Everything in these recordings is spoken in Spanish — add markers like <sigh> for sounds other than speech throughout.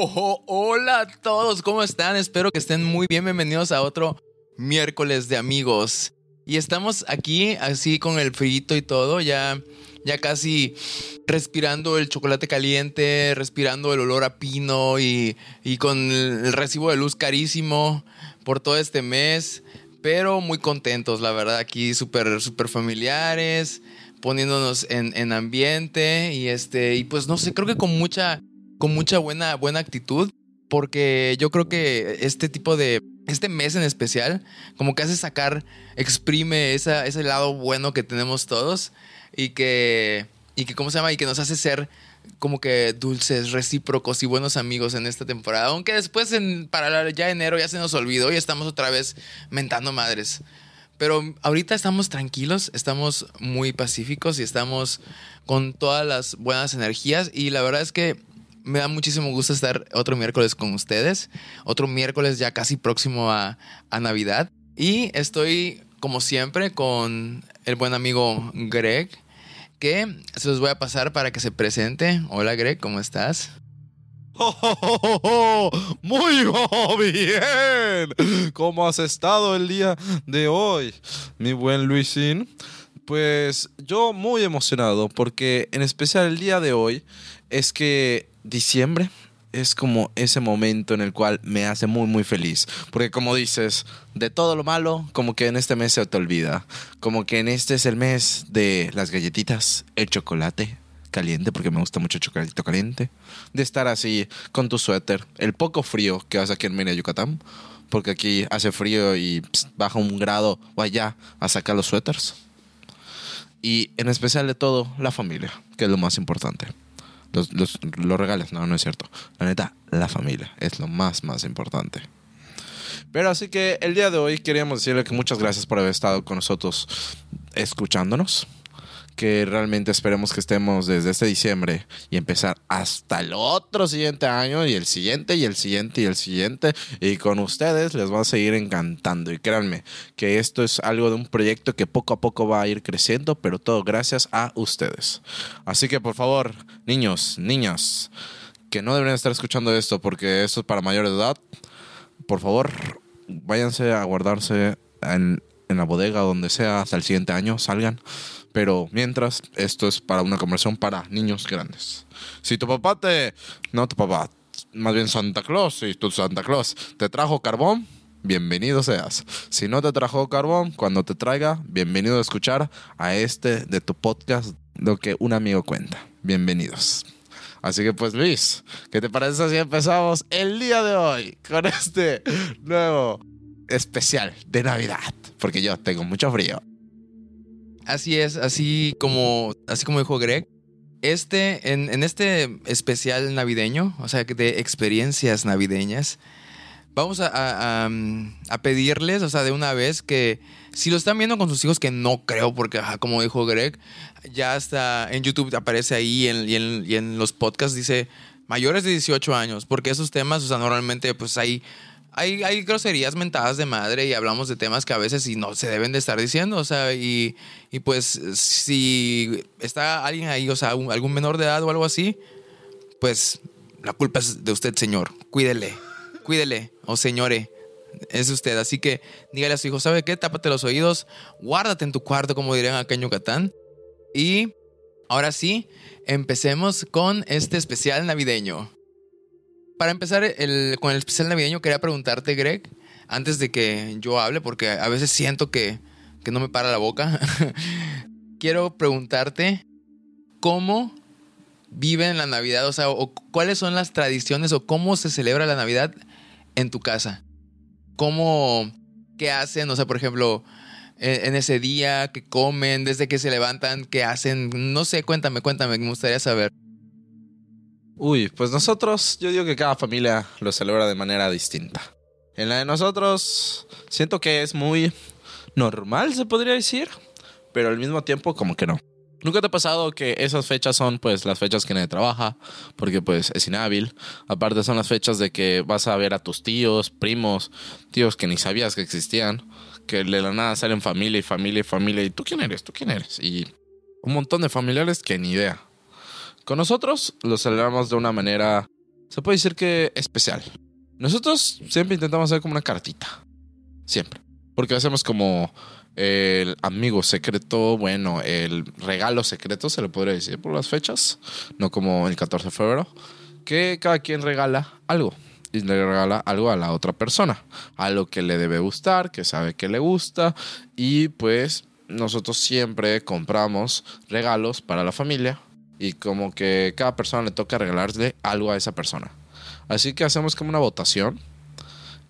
Oh, hola a todos, ¿cómo están? Espero que estén muy bien. Bienvenidos a otro miércoles de amigos. Y estamos aquí así con el frío y todo, ya, ya casi respirando el chocolate caliente, respirando el olor a pino y, y con el recibo de luz carísimo por todo este mes. Pero muy contentos, la verdad, aquí súper, súper familiares, poniéndonos en, en ambiente y este, y pues no sé, creo que con mucha con mucha buena, buena actitud, porque yo creo que este tipo de, este mes en especial, como que hace sacar, exprime esa, ese lado bueno que tenemos todos y que, y que, ¿cómo se llama? Y que nos hace ser como que dulces, recíprocos y buenos amigos en esta temporada. Aunque después, en, para ya enero, ya se nos olvidó y estamos otra vez mentando madres. Pero ahorita estamos tranquilos, estamos muy pacíficos y estamos con todas las buenas energías. Y la verdad es que me da muchísimo gusto estar otro miércoles con ustedes. Otro miércoles ya casi próximo a, Navidad. Y estoy, como siempre, con el buen amigo Greg, que se los voy a pasar para que se presente. Hola Greg, ¿cómo estás? <laughs> muy bien. ¿Cómo has estado el día de hoy, mi buen Luisín? Pues yo muy emocionado porque en especial el día de hoy es que diciembre es como ese momento en el cual me hace muy muy feliz. Porque como dices, de todo lo malo, como que en este mes se te olvida. Como que en este es el mes de las galletitas, el chocolate caliente, porque me gusta mucho el chocolatito caliente. De estar así con tu suéter, el poco frío que vas aquí en Mérida, Yucatán. Porque aquí hace frío y baja un grado, vaya a sacar los suéteres. Y en especial de todo, la familia, que es lo más importante los, los, los regales. No, no es cierto. La neta, la familia es lo más, más importante. Pero así que el día de hoy queríamos decirle que muchas gracias por haber estado con nosotros escuchándonos que realmente esperemos que estemos desde este diciembre y empezar hasta el otro siguiente año y el siguiente y el siguiente y el siguiente. Y con ustedes les va a seguir encantando. Y créanme que esto es algo de un proyecto que poco a poco va a ir creciendo, pero todo gracias a ustedes. Así que por favor, niños, niñas, que no deberían estar escuchando esto porque esto es para mayores de edad, por favor, váyanse a guardarse en, en la bodega donde sea hasta el siguiente año, salgan pero mientras, esto es para una conversión para niños grandes. Si tu papá te. No tu papá, más bien Santa Claus, si tu Santa Claus te trajo carbón, bienvenido seas. Si no te trajo carbón, cuando te traiga, bienvenido a escuchar a este de tu podcast, lo que un amigo cuenta. Bienvenidos. Así que pues Luis, ¿qué te parece si empezamos el día de hoy con este nuevo especial de Navidad? Porque yo tengo mucho frío. Así es, así como, así como dijo Greg. Este, en, este especial navideño, o sea, de experiencias navideñas, vamos a, a, pedirles, o sea, de una vez que si lo están viendo con sus hijos, que no creo, porque como dijo Greg, ya está en YouTube aparece ahí y, en, y en los podcasts dice mayores de 18 años, porque esos temas, o sea, normalmente pues hay hay, groserías mentadas de madre y hablamos de temas que a veces y no se deben de estar diciendo, o sea, y, pues si está alguien ahí, o sea, algún menor de edad o algo así, pues la culpa es de usted, señor. Cuídele, cuídele, o señore, es usted. Así que dígale a su hijo, ¿sabe qué? Tápate los oídos, guárdate en tu cuarto, como dirían acá en Yucatán. Y ahora sí, empecemos con este especial navideño para empezar con el especial navideño, quería preguntarte, Greg, antes de que yo hable, porque a veces siento que, no me para la boca. <laughs> Quiero preguntarte cómo viven la Navidad, o sea, o cuáles son las tradiciones o cómo se celebra la Navidad en tu casa. ¿Cómo, qué hacen? O sea, por ejemplo, en, en ese día, qué comen, desde que se levantan, qué hacen. No sé, cuéntame, cuéntame, me gustaría saber. Uy, pues nosotros, yo digo que cada familia lo celebra de manera distinta. En la de nosotros, siento que es muy normal, se podría decir, pero al mismo tiempo como que no. ¿Nunca te ha pasado que esas fechas son pues las fechas que nadie trabaja? Porque pues es inhábil. Aparte son las fechas de que vas a ver a tus tíos, primos, tíos que ni sabías que existían. Que de la nada salen familia y familia y familia. ¿Y tú quién eres? ¿Tú quién eres? Y un montón de familiares que ni idea. Con nosotros lo celebramos de una manera se puede decir que especial. Nosotros siempre intentamos hacer como una cartita. Siempre. Porque hacemos como el amigo secreto, bueno, el regalo secreto, se le podría decir por las fechas, no como el 14 de febrero, que cada quien regala algo y le regala algo a la otra persona, algo que le debe gustar, que sabe que le gusta y pues nosotros siempre compramos regalos para la familia y como que cada persona le toca regalarle algo a esa persona. Así que hacemos como una votación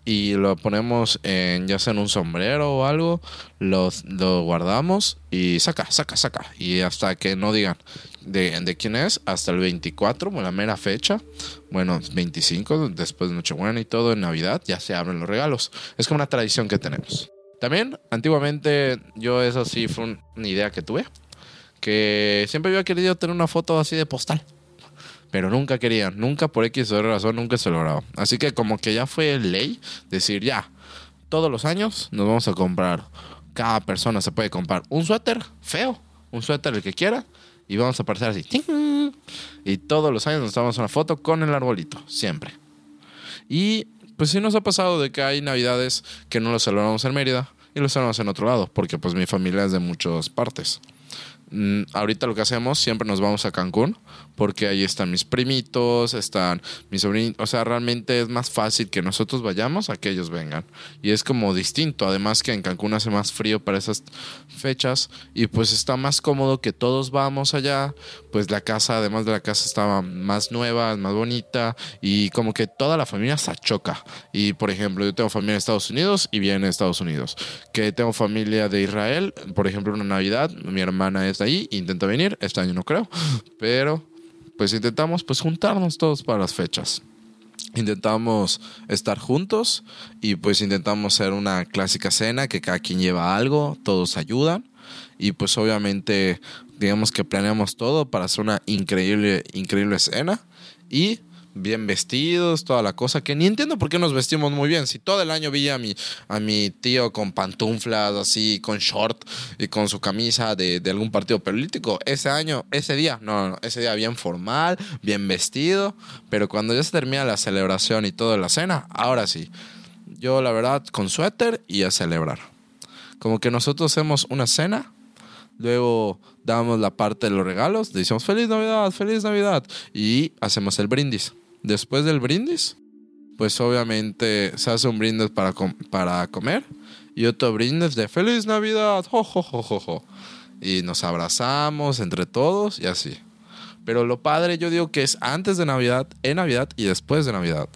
y lo ponemos en ya sea en un sombrero o algo, lo, lo guardamos y saca, saca, saca. Y hasta que no digan de, de quién es, hasta el 24, la mera fecha, bueno, 25, después de Nochebuena y todo, en Navidad, ya se abren los regalos. Es como una tradición que tenemos. También, antiguamente, yo eso sí fue una idea que tuve, que siempre había querido tener una foto así de postal pero nunca querían, nunca por X o razón, nunca se lograba. Así que como que ya fue ley decir, ya, todos los años nos vamos a comprar, cada persona se puede comprar un suéter feo, un suéter el que quiera, y vamos a aparecer así. Y todos los años nos tomamos una foto con el arbolito, siempre. Y pues sí nos ha pasado de que hay navidades que no lo celebramos en Mérida y lo celebramos en otro lado, porque pues mi familia es de muchas partes. Mm, ahorita lo que hacemos, siempre nos vamos a Cancún, porque ahí están mis primitos, están mis sobrinos, o sea, realmente es más fácil que nosotros vayamos a que ellos vengan. Y es como distinto, además que en Cancún hace más frío para esas fechas. Y pues está más cómodo que todos vamos allá, pues la casa, además de la casa estaba más nueva, más bonita. Y como que toda la familia se choca. Y por ejemplo, yo tengo familia en Estados Unidos y viene de Estados Unidos, que tengo familia de Israel, por ejemplo, una Navidad, mi hermana es ahí, intenta venir, este año no creo, pero pues intentamos pues juntarnos todos para las fechas. Intentamos estar juntos y pues intentamos hacer una clásica cena que cada quien lleva algo, todos ayudan y pues obviamente digamos que planeamos todo para hacer una increíble increíble cena y bien vestidos, toda la cosa, que ni entiendo por qué nos vestimos muy bien. Si todo el año vi a mi, a mi tío con pantuflas, así, con short y con su camisa de, de algún partido político, ese año, ese día, no, no, ese día bien formal, bien vestido, pero cuando ya se termina la celebración y toda la cena, ahora sí, yo la verdad con suéter y a celebrar. Como que nosotros hacemos una cena luego damos la parte de los regalos, decimos feliz Navidad, feliz Navidad y hacemos el brindis. Después del brindis, pues obviamente se hace un brindis para, para comer y otro brindis de feliz Navidad, jo, Y nos abrazamos entre todos y así. Pero lo padre yo digo que es antes de Navidad, en Navidad y después de Navidad.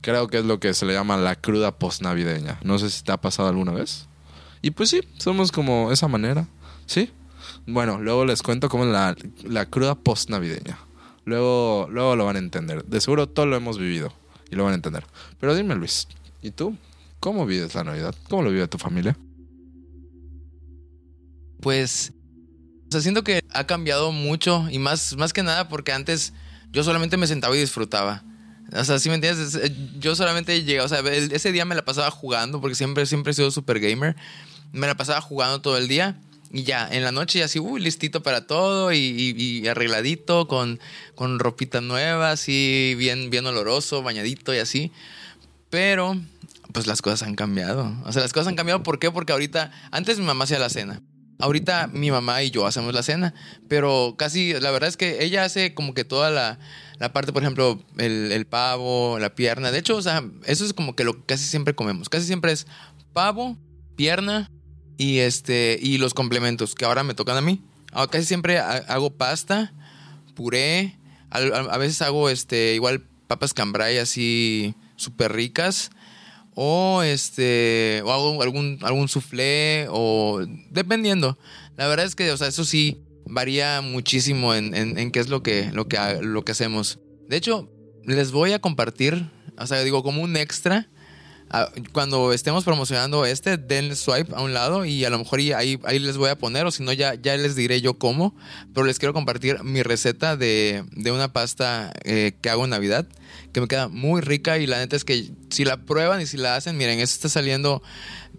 Creo que es lo que se le llama la cruda post-navideña. No sé si te ha pasado alguna vez. Y pues sí, somos como esa manera. ¿Sí? Bueno, luego les cuento cómo es la, la cruda post-navideña. Luego, luego lo van a entender. De seguro todo lo hemos vivido y lo van a entender. Pero dime, Luis, ¿y tú? ¿Cómo vives la Navidad? ¿Cómo lo vive tu familia? Pues, siento que ha cambiado mucho y más, más que nada porque antes yo solamente me sentaba y disfrutaba. O sea, si me entiendes, eh, yo solamente llegaba, o sea, ese día me la pasaba jugando porque siempre, siempre he sido super gamer. Me la pasaba jugando todo el día y ya, en la noche ya así, uy, listito para todo y, arregladito, con, con ropita nueva, así, bien, bien oloroso, bañadito y así. Pero, pues las cosas han cambiado. O sea, las cosas han cambiado, ¿por qué? Porque ahorita, antes mi mamá hacía la cena. Ahorita mi mamá y yo hacemos la cena, pero casi, la verdad es que ella hace como que toda la, la parte, por ejemplo, el, el, pavo, la pierna. De hecho, o sea, eso es como que lo que casi siempre comemos. Casi siempre es pavo, pierna, y este, y los complementos que ahora me tocan a mí. Ah, casi siempre hago pasta, puré, a, veces hago este, igual papas cambray así súper ricas. O este. O hago algún, algún soufflé. O. Dependiendo. La verdad es que, o sea, eso sí varía muchísimo en, en, qué es lo que, lo, que, lo que hacemos. De hecho, les voy a compartir. O sea, digo, como un extra cuando estemos promocionando este, den swipe a un lado y a lo mejor ahí, les voy a poner, o si no, ya, ya les diré yo cómo. Pero les quiero compartir mi receta de, una pasta eh, que hago en Navidad, que me queda muy rica y la neta es que si la prueban y si la hacen, miren, esto está saliendo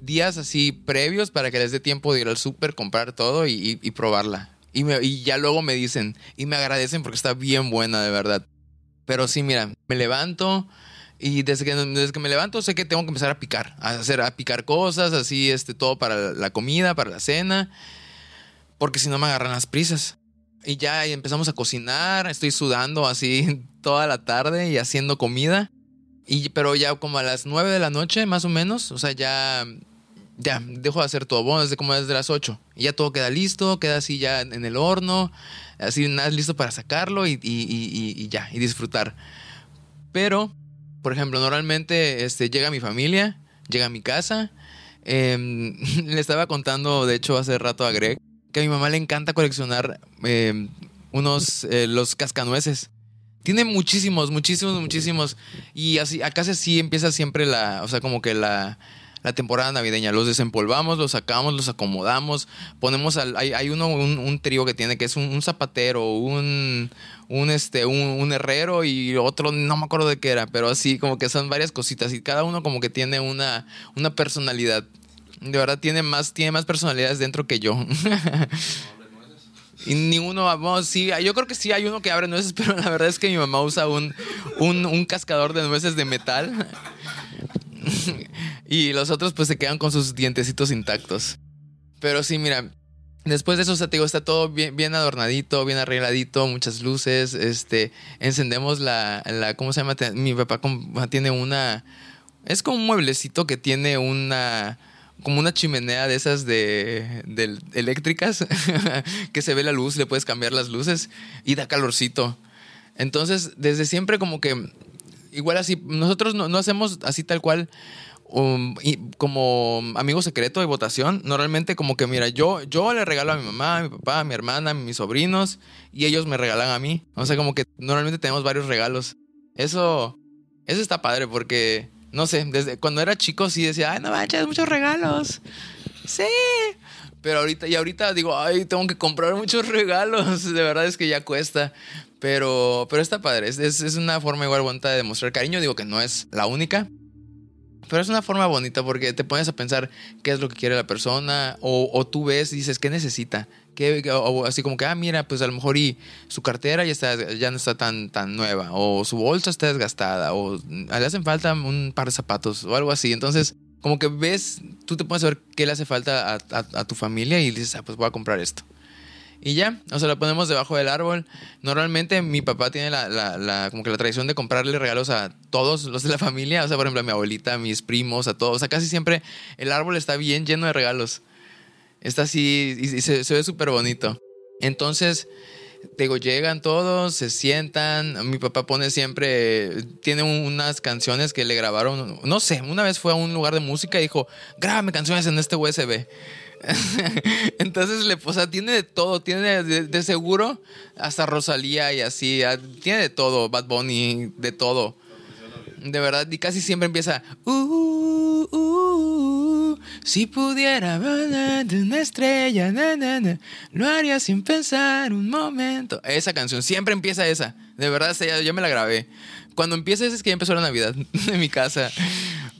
días así previos para que les dé tiempo de ir al súper, comprar todo y, probarla. Y, y ya luego me dicen y me agradecen porque está bien buena, de verdad. Pero sí, mira, me levanto y desde que, desde que me levanto sé que tengo que empezar a picar, a hacer, a picar cosas, así, este, todo para la comida, para la cena, porque si no me agarran las prisas. Y ya empezamos a cocinar, estoy sudando así <laughs> toda la tarde y haciendo comida. Y, pero ya como a las 9 de la noche, más o menos, o sea, ya, ya dejo de hacer todo, bueno, desde como desde las 8. Y ya todo queda listo, queda así ya en el horno, así nada listo para sacarlo y, y, y, y ya, y disfrutar. Pero, por ejemplo, normalmente este, llega mi familia, llega a mi casa. Eh, <laughs> le estaba contando, de hecho, hace rato a Greg, que a mi mamá le encanta coleccionar eh, unos, eh, los cascanueces. Tiene muchísimos, muchísimos, muchísimos. Y así, acá sí empieza siempre la, o sea, como que la, la temporada navideña. Los desempolvamos, los sacamos, los acomodamos. Ponemos al. Hay, hay uno, un, un, trío que tiene que es un, zapatero, un. Un, este, un, herrero y otro, no me acuerdo de qué era, pero así como que son varias cositas y cada uno como que tiene una, una personalidad. De verdad tiene más, tiene más personalidades dentro que yo. <laughs> Y ninguno, vamos, sí, yo creo que sí hay uno que abre nueces, <laughs> pero la verdad es que mi mamá usa un, un, un cascador de nueces de metal. <laughs> y los otros pues se quedan con sus dientecitos intactos. Pero sí, mira, después de eso, digo, está todo bien, adornadito, bien arregladito, muchas luces, este, encendemos la, la ¿cómo se llama? Mi papá tiene una, es como un mueblecito que tiene una como una chimenea de esas de eléctricas <laughs> que se ve la luz, le puedes cambiar las luces y da calorcito. Entonces, desde siempre como que igual así, nosotros no, no hacemos así tal cual um, y como amigo secreto de votación, normalmente como que mira, yo, yo le regalo a mi mamá, a mi papá, a mi hermana, a mis sobrinos y ellos me regalan a mí. O sea, como que normalmente tenemos varios regalos. Eso, eso está padre porque no sé, desde cuando era chico sí decía, ay, no manches, muchos regalos. Sí. Pero ahorita, y ahorita digo, ay, tengo que comprar muchos regalos. <laughs> De verdad es que ya cuesta. Pero, pero está padre. Es, es, una forma igual bonita de demostrar cariño. Digo que no es la única. Pero es una forma bonita porque te pones a pensar qué es lo que quiere la persona. O, o tú ves y dices, ¿qué necesita? que, o así como que, ah, mira, pues a lo mejor y su cartera ya, está, ya no está tan, tan nueva, o su bolsa está desgastada, o le hacen falta un par de zapatos, o algo así. Entonces, como que ves, tú te puedes saber qué le hace falta a, a, a tu familia y dices, ah, pues voy a comprar esto. Y ya, o sea, lo ponemos debajo del árbol. Normalmente mi papá tiene la, como que la tradición de comprarle regalos a todos los de la familia. O sea, por ejemplo, a mi abuelita, a mis primos, a todos. O sea, casi siempre el árbol está bien lleno de regalos. Está así y, se, se, ve súper bonito. Entonces, digo, llegan todos, se sientan. Mi papá pone siempre, tiene unas canciones que le grabaron. No sé, una vez fue a un lugar de música y dijo, grábame canciones en este USB. <laughs> Entonces le, o sea, tiene de todo, tiene de, de, seguro hasta Rosalía y así, tiene de todo, Bad Bunny, de todo. De verdad, y casi siempre empieza, uh, uh, uh, si pudiera ver una estrella, na, lo haría sin pensar un momento. Esa canción, siempre empieza esa. De verdad, ya me la grabé. Cuando empieza esa es que ya empezó la Navidad <laughs> en mi casa.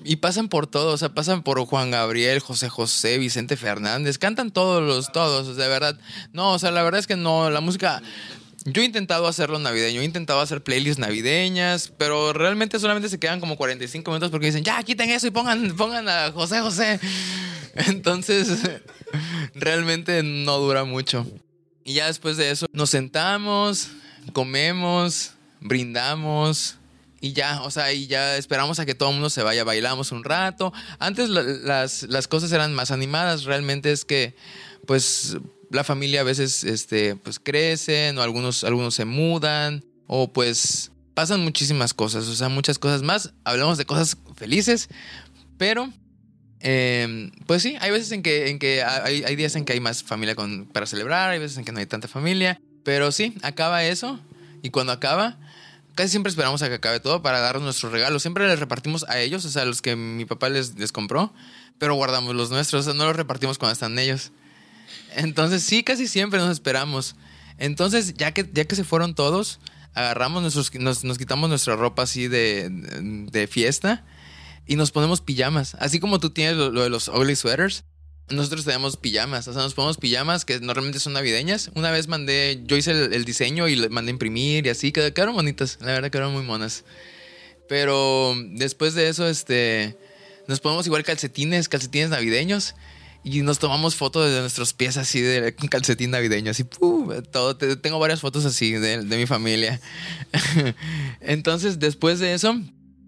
Y pasan por todos, o sea, pasan por Juan Gabriel, José José, Vicente Fernández, cantan todos los, todos, de verdad. No, o sea, la verdad es que no, la música, yo he intentado hacerlo navideño, he intentado hacer playlists navideñas, pero realmente solamente se quedan como 45 minutos porque dicen, ya, quiten eso y pongan, pongan a José José. <laughs> Entonces, <laughs> realmente no dura mucho. Y ya después de eso, nos sentamos, comemos, brindamos. Y ya, o sea, y ya esperamos a que todo el mundo se vaya, bailamos un rato. Antes las, las cosas eran más animadas, realmente es que, pues, la familia a veces este, pues crecen o algunos, algunos se mudan o pues pasan muchísimas cosas, o sea, muchas cosas más. Hablamos de cosas felices, pero eh, pues sí, hay veces en que, en que hay, hay, días en que hay más familia con, para celebrar, hay veces en que no hay tanta familia, pero sí, acaba eso y cuando acaba, casi siempre esperamos a que acabe todo para darnos nuestros regalos. Siempre les repartimos a ellos, o sea, a los que mi papá les, les compró, pero guardamos los nuestros, o sea, no los repartimos cuando están ellos. Entonces sí, casi siempre nos esperamos. Entonces, ya que, ya que se fueron todos, agarramos nuestros, nos, nos quitamos nuestra ropa así de, de, fiesta y nos ponemos pijamas. Así como tú tienes lo de los ugly sweaters. Nosotros tenemos pijamas, o sea, nos ponemos pijamas que normalmente son navideñas. Una vez mandé, yo hice el, diseño y le mandé imprimir y así, qued- quedaron bonitas, la verdad quedaron muy monas. Pero después de eso, este, nos ponemos igual calcetines, calcetines navideños. Y nos tomamos fotos de nuestros pies así de calcetín navideño, así, ¡pum! todo. Te- Tengo varias fotos así de mi familia. <laughs> Entonces, después de eso,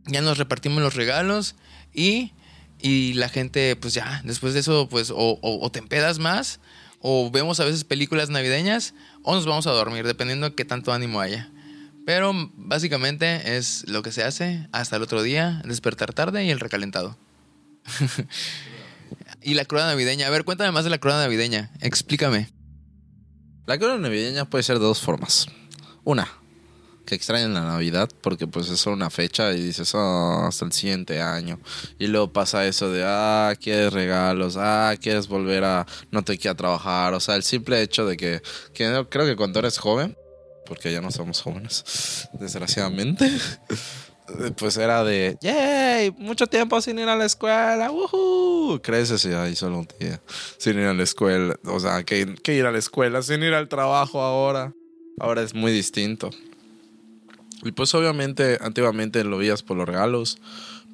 ya nos repartimos los regalos y, y la gente, pues ya, después de eso, pues o, te empedas más, o vemos a veces películas navideñas, o nos vamos a dormir, dependiendo de qué tanto ánimo haya. Pero básicamente es lo que se hace hasta el otro día, despertar tarde y el recalentado. <laughs> y la cruda navideña. A ver, cuéntame más de la cruda navideña. Explícame. La cruda navideña puede ser de dos formas. Una, que extrañan la Navidad porque pues es una fecha y dices, "Ah, hasta el siguiente año. Y luego pasa eso de, ah, quieres regalos, ah, quieres volver a, no te queda trabajar. O sea, el simple hecho de que, creo que cuando eres joven, porque ya no somos jóvenes, <laughs> desgraciadamente, <laughs> pues era de, yay, mucho tiempo sin ir a la escuela, woohoo. Creces y ahí solo un día sin ir a la escuela. O sea, que, que ir a la escuela sin ir al trabajo ahora. Ahora es muy distinto. Y pues obviamente, antiguamente lo veías por los regalos,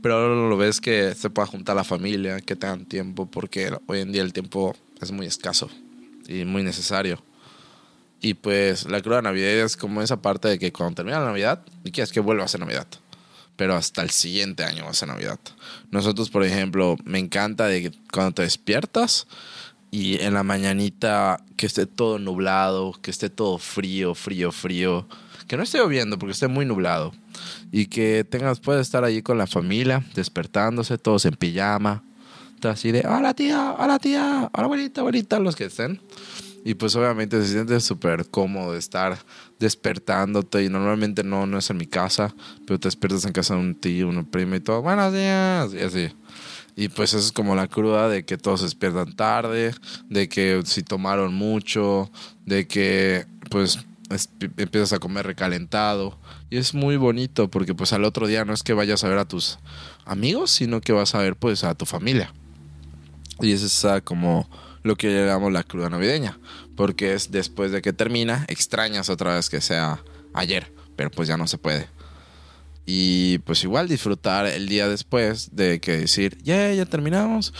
pero ahora lo ves que se pueda juntar la familia, que tengan tiempo, porque hoy en día el tiempo es muy escaso y muy necesario. Y pues la cruda navideña es como esa parte de que cuando termina la Navidad, y quieres que vuelva a ser Navidad. Pero hasta el siguiente año va a ser Navidad. Nosotros, por ejemplo, me encanta de que cuando te despiertas y en la mañanita que esté todo nublado, que esté todo frío, frío, frío. Que no esté lloviendo porque esté muy nublado. Y que tengas, puedes estar allí con la familia, despertándose, todos en pijama. Así de, hola tía, hola tía, hola abuelita, abuelita, los que estén. Y pues obviamente se siente súper cómodo estar despertándote. Y normalmente no, no es en mi casa, pero te despiertas en casa de un tío, una prima y todo. Buenos días. Y así. Y pues eso es como la cruda de que todos se despiertan tarde, de que si tomaron mucho, de que pues empiezas a comer recalentado. Y es muy bonito porque pues al otro día no es que vayas a ver a tus amigos, sino que vas a ver pues a tu familia. Y es como lo que llamamos la cruda navideña. Porque es después de que termina, extrañas otra vez que sea ayer, pero pues ya no se puede. Y pues igual disfrutar el día después de que decir, ya, ya terminamos.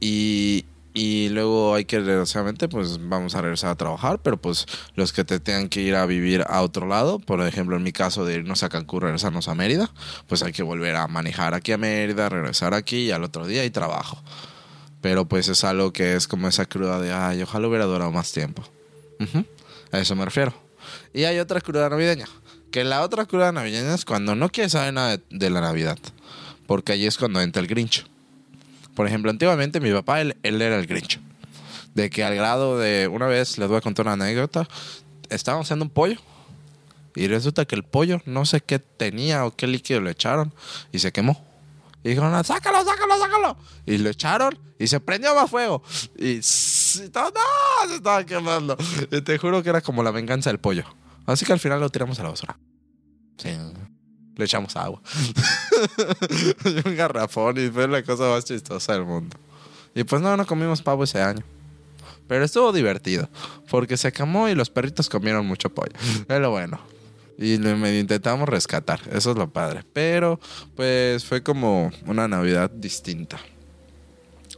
Y, y luego hay que, desgraciadamente, pues vamos a regresar a trabajar, pero pues los que te tengan que ir a vivir a otro lado, por ejemplo, en mi caso de irnos a Cancún, regresarnos a Mérida, pues hay que volver a manejar aquí a Mérida, regresar aquí y al otro día y trabajo. Pero pues es algo que es como esa cruda de, ay, ojalá hubiera durado más tiempo. A eso me refiero. Y hay otra cruda navideña. Que la otra cruda navideña es cuando no quieres saber nada de, de la Navidad. Porque allí es cuando entra el Grinch. Por ejemplo, antiguamente mi papá, él, él era el Grinch. De que al grado de, una vez les voy a contar una anécdota, estábamos haciendo un pollo. Y resulta que el pollo, no sé qué tenía o qué líquido le echaron. Y se quemó. Y dijeron, sácalo, sácalo, sácalo. Y lo echaron y se prendió más fuego. Y s- todo, no, se estaba quemando. Y te juro que era como la venganza del pollo. Así que al final lo tiramos a la basura. Sí. Le echamos agua. <laughs> un garrafón y fue la cosa más chistosa del mundo. Y pues no, no comimos pavo ese año. Pero estuvo divertido. Porque se quemó y los perritos comieron mucho pollo. Es bueno. Y lo intentamos rescatar. Eso es lo padre. Pero, pues, fue como una Navidad distinta.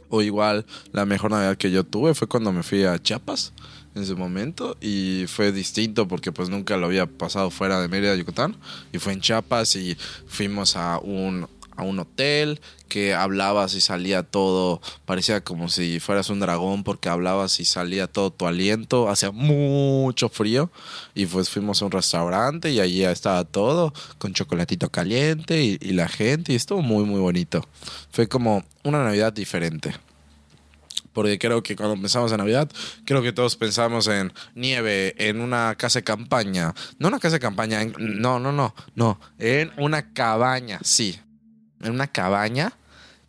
O igual, la mejor Navidad que yo tuve fue cuando me fui a Chiapas en su momento. Y fue distinto porque pues nunca lo había pasado fuera de Mérida, Yucatán. Y fue en Chiapas y fuimos a un, a un hotel que hablabas y salía todo, parecía como si fueras un dragón porque hablabas y salía todo tu aliento, hacía mucho frío y pues fuimos a un restaurante y allí estaba todo con chocolatito caliente y, y la gente y estuvo muy muy bonito. Fue como una Navidad diferente. Porque creo que cuando pensamos en Navidad, creo que todos pensamos en nieve, en una casa de campaña. No una casa de campaña, en- no, no, no, no. En una cabaña, sí. En una cabaña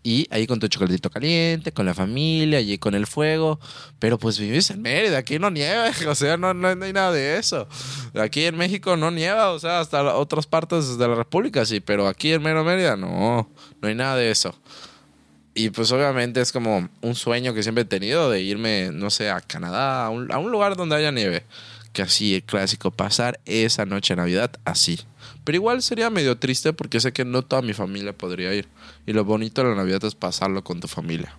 y ahí con tu chocolatito caliente, con la familia, allí con el fuego. Pero pues vives en Mérida, aquí no nieva, <laughs> o sea, no, no, no hay nada de eso. Aquí en México no nieva, o sea, hasta otras partes de la República sí, pero aquí en mero Mérida no, no hay nada de eso. Y pues obviamente es como un sueño que siempre he tenido de irme, no sé, a Canadá, a un, a un lugar donde haya nieve. Que así, el clásico, pasar esa noche de Navidad así. Pero igual sería medio triste porque sé que no toda mi familia podría ir. Y lo bonito de la Navidad es pasarlo con tu familia.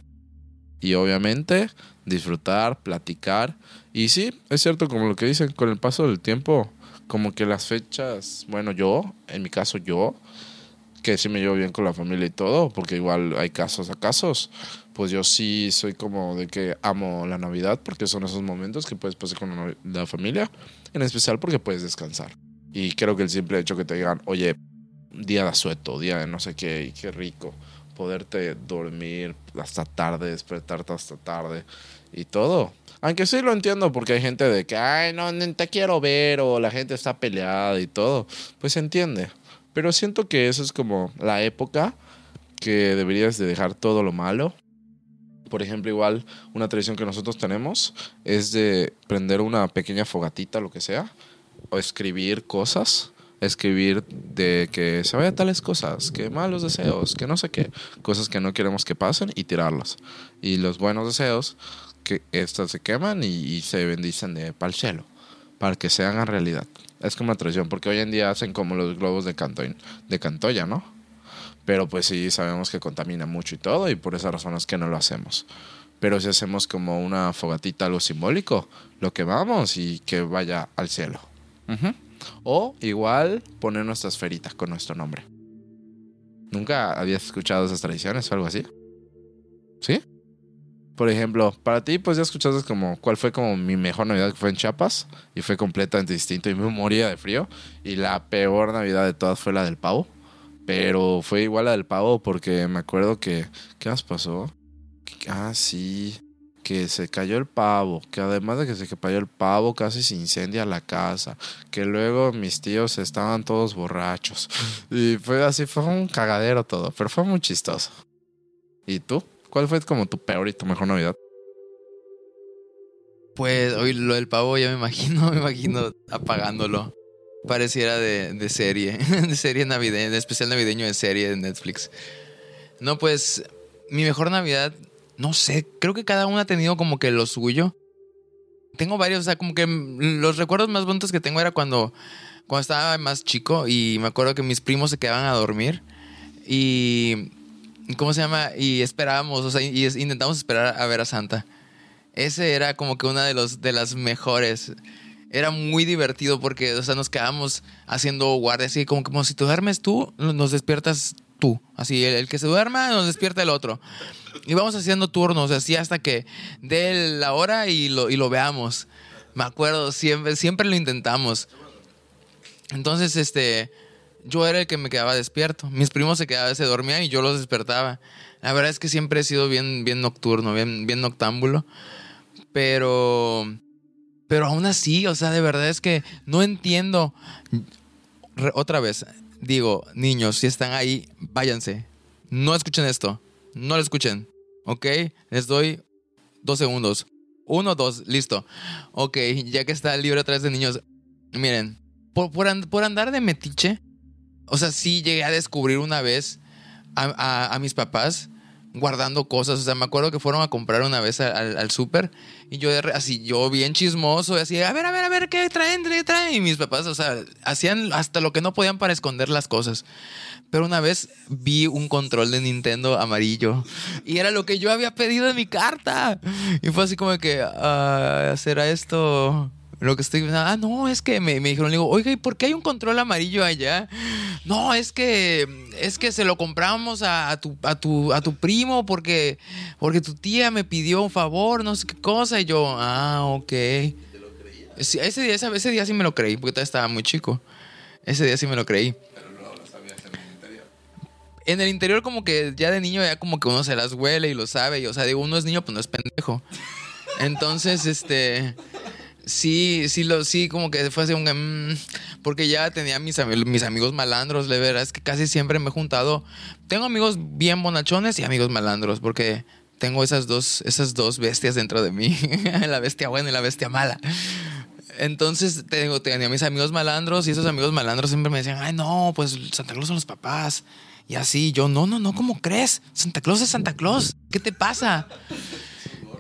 Y obviamente disfrutar, platicar. Y sí, es cierto, como lo que dicen, con el paso del tiempo, como que las fechas, bueno, yo, en mi caso yo, que sí me llevo bien con la familia y todo, porque igual hay casos a casos, pues yo sí soy como de que amo la Navidad, porque son esos momentos que puedes pasar con la, familia, en especial porque puedes descansar. Y creo que el simple hecho que te digan, oye, día de asueto, día de no sé qué, y qué rico, poderte dormir hasta tarde, despertarte hasta tarde y todo. Aunque sí lo entiendo porque hay gente de que, ay, no te quiero ver o la gente está peleada y todo. Pues se entiende. Pero siento que eso es como la época que deberías de dejar todo lo malo. Por ejemplo, igual una tradición que nosotros tenemos es de prender una pequeña fogatita, lo que sea, o escribir cosas. Escribir de que se vaya tales cosas, que malos deseos, que no sé qué, cosas que no queremos que pasen y tirarlas. Y los buenos deseos, que estas se queman y, y se bendicen de pa'l cielo, para que se hagan realidad. Es como una tradición, porque hoy en día hacen como los globos de, canto, de Cantoya, ¿no? Pero pues sí, sabemos que contamina mucho y todo, y por esa razón es que no lo hacemos. Pero si hacemos como una fogatita, algo simbólico, lo quemamos y que vaya al cielo. O igual poner nuestras feritas con nuestro nombre. ¿Nunca habías escuchado esas tradiciones o algo así? ¿Sí? Por ejemplo, para ti, pues ya escuchaste como cuál fue como mi mejor Navidad que fue en Chiapas y fue completamente distinto y me moría de frío. Y la peor Navidad de todas fue la del pavo. Pero fue igual la del pavo porque me acuerdo que. ¿Qué más pasó? Ah, sí. Que se cayó el pavo. Que además de que se cayó el pavo, casi se incendia la casa. Que luego mis tíos estaban todos borrachos. Y fue así, fue un cagadero todo. Pero fue muy chistoso. ¿Y tú? ¿Cuál fue como tu peor y tu mejor Navidad? Pues hoy lo del pavo ya me imagino, <laughs> me imagino apagándolo. Pareciera de, de serie, <laughs> de serie navideña, de especial navideño de serie de Netflix. No, pues mi mejor Navidad, no sé, creo que cada uno ha tenido como que lo suyo. Tengo varios, o sea, como que los recuerdos más bonitos que tengo era cuando, cuando estaba más chico y me acuerdo que mis primos se quedaban a dormir y ¿cómo se llama? Y esperábamos, o sea, y intentamos esperar a ver a Santa. Ese era como que una de, los, de las mejores. Era muy divertido porque, o sea, nos quedábamos haciendo guardia, así como, como si tú duermes tú, nos despiertas tú. Así, el, el, que se duerma nos despierta el otro. Y vamos haciendo turnos, así hasta que dé la hora y lo, y lo veamos. Me acuerdo, siempre, siempre lo intentamos. Entonces, este yo era el que me quedaba despierto. Mis primos se quedaban, se dormían y yo los despertaba. La verdad es que siempre he sido bien, bien nocturno, bien, bien noctámbulo. Pero, pero aún así, o sea, de verdad es que no entiendo. Otra vez, digo, niños, si están ahí, váyanse. No escuchen esto. No lo escuchen. ¿Ok? Les doy dos segundos. Uno, dos, listo. Ok, ya que está libre vez de niños. Miren, por, por, por andar de metiche, o sea, sí llegué a descubrir una vez a, mis papás guardando cosas. O sea, me acuerdo que fueron a comprar una vez al, al súper y yo así, yo bien chismoso, así, a ver, a ver, a ver, ¿qué traen? ¿Qué traen? Y mis papás, o sea, hacían hasta lo que no podían para esconder las cosas. Pero una vez vi un control de Nintendo amarillo y era lo que yo había pedido en mi carta. Y fue así como que, uh, ¿será esto? Lo que estoy ah, no, es que me, me, dijeron, le digo, oiga, ¿y por qué hay un control amarillo allá? No, es que es que se lo compramos a, tu, a, tu, a tu primo porque, porque tu tía me pidió un favor, no sé qué cosa. Y yo, ah, ok. Sí, ese, día, ese, ese día sí me lo creí, porque todavía estaba muy chico. Ese día sí me lo creí. Pero no lo sabías en el interior. En el interior como que ya de niño ya como que uno se las huele y lo sabe. Y, o sea, digo, uno es niño, pues no es pendejo. Entonces, este... Sí, sí, lo, sí, como que fue así un... Mmm, porque ya tenía mis, mis amigos malandros, de verdad, es que casi siempre me he juntado... Tengo amigos bien bonachones y amigos malandros, porque tengo esas dos, esas dos bestias dentro de mí, <laughs> la bestia buena y la bestia mala. Entonces tengo, tenía mis amigos malandros y esos amigos malandros siempre me decían, ay no, pues Santa Claus son los papás. Y así, yo, no, no, no, ¿cómo crees? Santa Claus es Santa Claus. ¿Qué te pasa?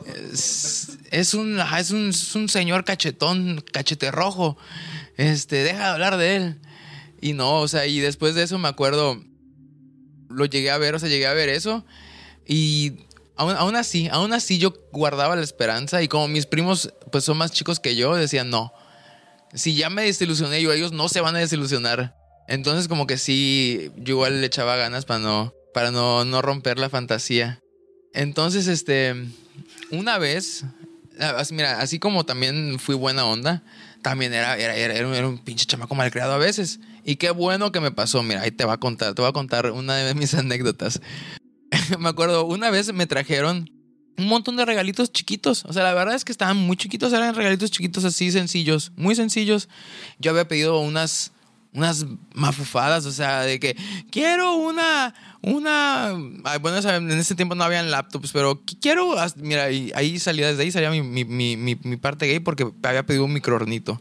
Es, es un, es un, un señor cachetón, cachete rojo. Este, deja de hablar de él. Y no, o sea, y después de eso me acuerdo, lo llegué a ver, o sea, llegué a ver eso. Y aún, aún así, aún así yo guardaba la esperanza. Y como mis primos, pues son más chicos que yo, decían, no. Si ya me desilusioné yo, ellos no se van a desilusionar. Entonces, como que sí, yo igual le echaba ganas para no, para no, no romper la fantasía. Entonces, este, una vez, ah, mira, así como también fui buena onda, también era, era, era, era un pinche chamaco malcriado a veces. Y qué bueno que me pasó. Mira, ahí te va a contar, te voy a contar una de mis <laughs> anécdotas. <laughs> me acuerdo, una vez me trajeron un montón de regalitos chiquitos. O sea, la verdad es que estaban muy chiquitos, eran regalitos chiquitos así sencillos, muy sencillos. Yo había pedido unas unas mafufadas, o sea, de que quiero una, una, ay, bueno, en ese tiempo no habían laptops, pero quiero, mira, ahí, salía, desde ahí salía mi, mi, mi, mi, parte gay porque había pedido un microornito.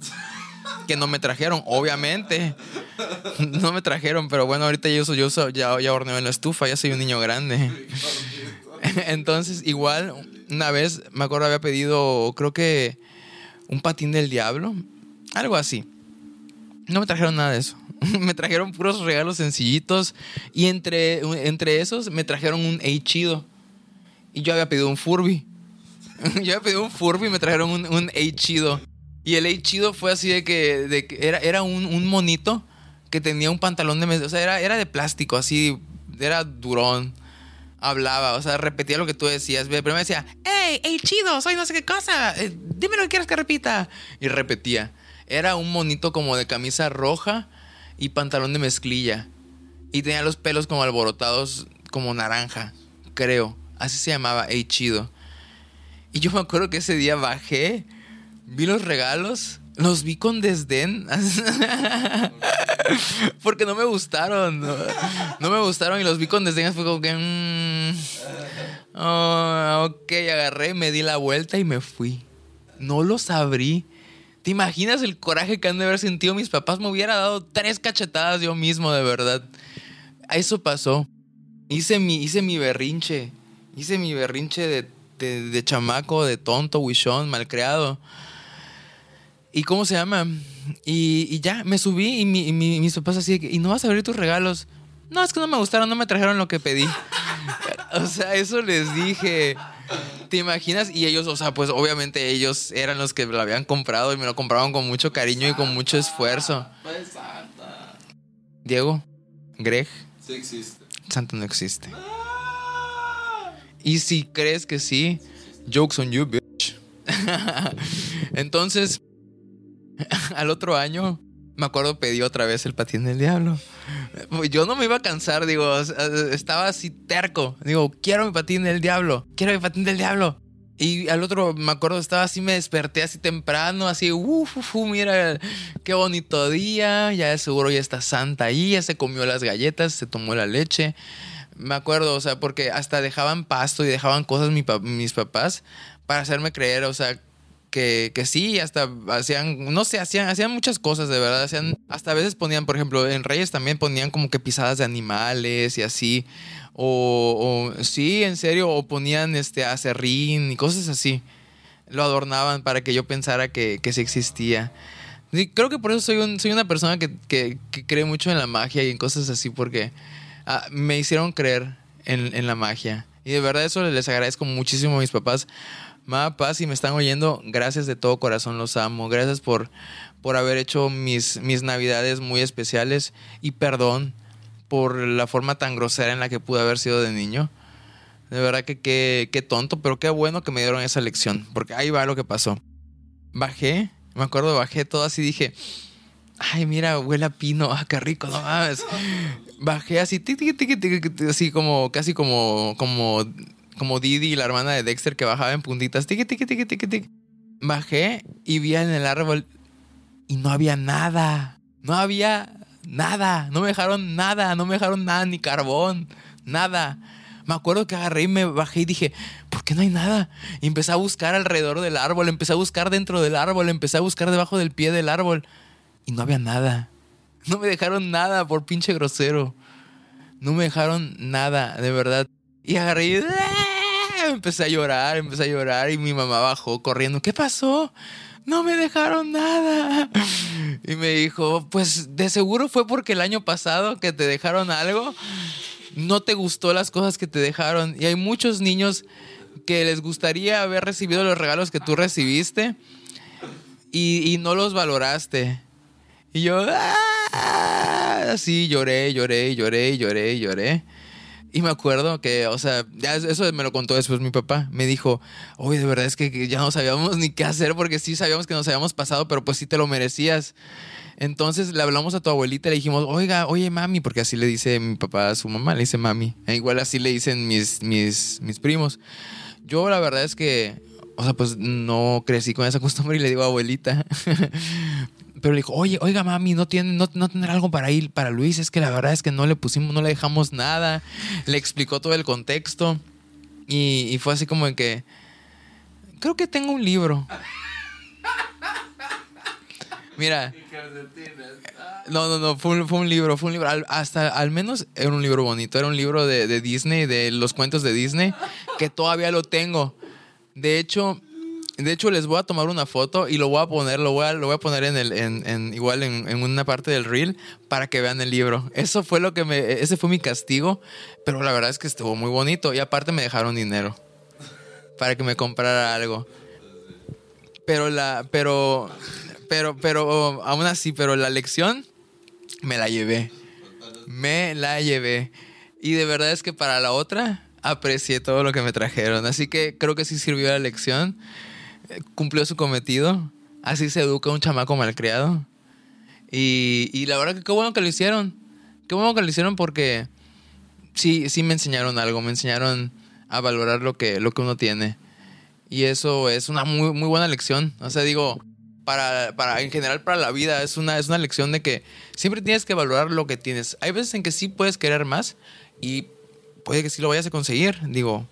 Que no me trajeron, obviamente. No me trajeron, pero bueno, ahorita yo, yo ya, ya horneo en la estufa, ya soy un niño grande. Entonces, igual, una vez, me acuerdo, había pedido, creo que un patín del diablo, algo así. No me trajeron nada de eso. <laughs> me trajeron puros regalos sencillitos. Y entre, entre esos me trajeron un Eichido. Y yo había pedido un Furby. <laughs> yo había pedido un Furby y me trajeron un, un Eichido. Y el Eichido fue así de que, de que era, era un, un, monito que tenía un pantalón de... O sea, era, era de plástico, así. Era durón. Hablaba, o sea, repetía lo que tú decías. Primero me decía, ¡Hey, Eichido! Soy no sé qué cosa. Eh, dime lo que quieres que repita. Y repetía. Era un monito como de camisa roja y pantalón de mezclilla. Y tenía los pelos como alborotados, como naranja, creo. Así se llamaba, Ey Chido. Y yo me acuerdo que ese día bajé, vi los regalos, los vi con desdén. <laughs> Porque no me gustaron. No, me gustaron y los vi con desdén. Fue como que. Mmm, oh, ok, agarré, me di la vuelta y me fui. No los abrí. ¿Te imaginas el coraje que han de haber sentido mis papás? Me hubiera dado tres cachetadas yo mismo, de verdad. Eso pasó. Hice mi, hice mi berrinche. Hice mi berrinche de, de, chamaco, de tonto, huichón, malcriado. ¿Y cómo se llama? Y, y ya, me subí y, mi, mis papás así, ¿y no vas a abrir tus regalos? No, es que no me gustaron, no me trajeron lo que pedí. <laughs> o sea, eso les dije. ¿Te imaginas? Y ellos, o sea, pues obviamente ellos eran los que lo habían comprado y me lo compraron con mucho cariño y con mucho esfuerzo. Diego, Greg. Sí existe. Santa no existe. Y si crees que sí, jokes on you, bitch. <laughs> Entonces, <laughs> al otro año, me acuerdo pedí otra vez el patín del diablo. Yo no me iba a cansar, digo, estaba así terco. Digo, quiero mi patín del diablo, quiero mi patín del diablo. Y al otro, me acuerdo, estaba así, me desperté así temprano, así, uff, mira, qué bonito día, ya seguro ya está Santa ahí, ya se comió las galletas, se tomó la leche. Me acuerdo, o sea, porque hasta dejaban pasto y dejaban cosas mis papás para hacerme creer, o sea, que, que sí, hasta hacían, no sé, hacían, hacían muchas cosas, de verdad. Hacían, hasta a veces ponían, por ejemplo, en Reyes también ponían como que pisadas de animales y así. O, o sí, en serio, o ponían este acerrín y cosas así. Lo adornaban para que yo pensara que, que sí existía. Creo que por eso soy, un, soy una persona que, que, que, cree mucho en la magia y en cosas así, porque ah, me hicieron creer en, en la magia. Y de verdad eso les agradezco muchísimo a mis papás Ma, paz, si me están oyendo, gracias de todo corazón, los amo. Gracias por, por haber hecho mis, mis navidades muy especiales y perdón por la forma tan grosera en la que pude haber sido de niño. De verdad que qué, tonto, pero qué bueno que me dieron esa lección, porque ahí va lo que pasó. Bajé, me acuerdo, bajé todo así, dije, ay, mira, huele a pino, ah, qué rico, no mames. Bajé así, así como, casi como, como como Didi, la hermana de Dexter, que bajaba en puntitas. Tiki, tiki, tiki, tiki, tiki. Bajé y vi en el árbol y no había nada. No había nada. No me dejaron nada. No me dejaron nada, ni carbón. Nada. Me acuerdo que agarré y me bajé y dije, ¿por ¿por qué no hay nada? Y empecé a buscar alrededor del árbol, empecé a buscar dentro del árbol, empecé a buscar debajo del pie del árbol. Y no había nada. No me dejaron nada por pinche grosero. No me dejaron nada, de verdad. Y agarré y ¡ah! Empecé a llorar, empecé a llorar y mi mamá bajó corriendo. ¿Qué pasó? No me dejaron nada. <laughs> Y me dijo, pues de seguro fue porque el año pasado que te dejaron algo, no te gustó las cosas que te dejaron. Y hay muchos niños que les gustaría haber recibido los regalos que tú recibiste y, y no los valoraste. Y yo, ¡ah! así lloré, lloré, lloré, lloré, lloré. Y me acuerdo que, o sea, ya eso me lo contó después mi papá. Me dijo, oye, de verdad es que ya no sabíamos ni qué hacer porque sí sabíamos que nos habíamos pasado, pero pues sí te lo merecías. Entonces le hablamos a tu abuelita y le dijimos, oiga, oye, mami, porque así le dice mi papá a su mamá, le dice mami. E igual así le dicen mis, mis, mis primos. Yo la verdad es que, o sea, pues no crecí con esa <laughs> costumbre y le digo abuelita. Pero le dijo, oye, oiga, mami, ¿no, tiene, no, no tendrá algo para ir para Luis? Es que la verdad es que no le pusimos, no le dejamos nada. Le explicó todo el contexto. Y, y fue así como en que, creo que tengo un libro. Mira. No, no, no, fue un, fue un libro, fue un libro. Al- hasta al menos era un libro bonito. Era un libro de, de Disney, de los cuentos de Disney, que todavía lo tengo. De hecho, de hecho, les voy a tomar una foto y lo voy a poner, lo voy a, lo voy a poner en el, en, en- igual en, en una parte del reel para que vean el libro. Eso fue lo que me, ese fue mi castigo, pero la verdad es que estuvo muy bonito y aparte me dejaron dinero para que me comprara algo. Pero la, pero, pero, pero, aún así, pero la lección me la llevé. Me la llevé. Y de verdad es que para la otra aprecié todo lo que me trajeron. Así que creo que sí sirvió la lección. Cumplió su cometido. Así se educa un chamaco malcriado. Y, y la verdad que qué bueno que lo hicieron. Qué bueno que lo hicieron porque sí, sí me enseñaron algo. Me enseñaron a valorar lo que, lo que uno tiene. Y eso es una muy, muy buena lección. O sea, digo, para, para, en general para la vida, es una, es una lección de que siempre tienes que valorar lo que tienes. Hay veces en que sí puedes querer más y puede que sí lo vayas a conseguir. Digo,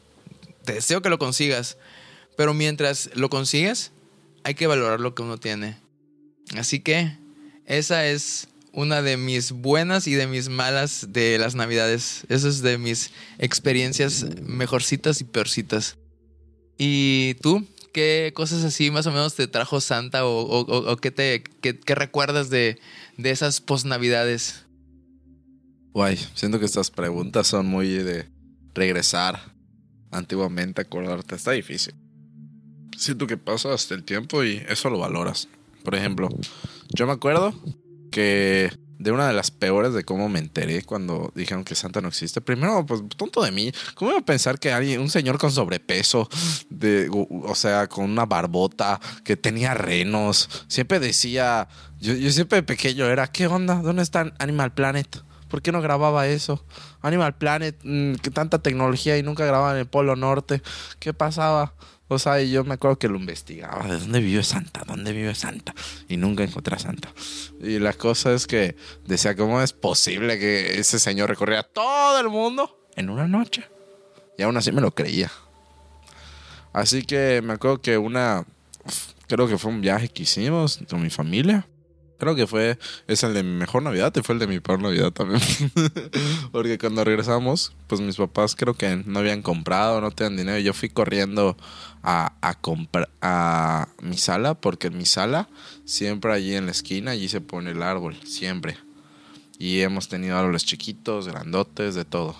te deseo que lo consigas. Pero mientras lo consigues, hay que valorar lo que uno tiene. Así que esa es una de mis buenas y de mis malas de las navidades. Esa es de mis experiencias mejorcitas y peorcitas. ¿Y tú? ¿Qué cosas así más o menos te trajo Santa o, qué, te, qué recuerdas de, de esas posnavidades? Guay, siento que estas preguntas son muy de regresar antiguamente, acordarte. Está difícil. Siento que pasa hasta el tiempo y eso lo valoras. Por ejemplo, yo me acuerdo que de una de las peores de cómo me enteré cuando dijeron que Santa no existe. Primero, pues tonto de mí. ¿Cómo iba a pensar que alguien, un señor con sobrepeso, de, o, sea, con una barbota, que tenía renos, siempre decía, yo, yo siempre de pequeño era, ¿qué onda? ¿Dónde está Animal Planet? ¿Por qué no grababa eso? Animal Planet, mm, que tanta tecnología y nunca grababa en el Polo Norte. ¿Qué pasaba? O sea, y yo me acuerdo que lo investigaba. ¿De dónde vive Santa? ¿Dónde vive Santa? Y nunca encontré a Santa. Y la cosa es que decía, ¿cómo es posible que ese señor recorriera todo el mundo en una noche? Y aún así me lo creía. Así que me acuerdo que una... Creo que fue un viaje que hicimos con mi familia. Creo que fue, es el de mi mejor Navidad y fue el de mi peor Navidad también. <laughs> Porque cuando regresamos, pues mis papás creo que no habían comprado, no tenían dinero. Yo fui corriendo a, a comprar a mi sala, porque en mi sala, siempre allí en la esquina, allí se pone el árbol, siempre. Y hemos tenido árboles chiquitos, grandotes, de todo.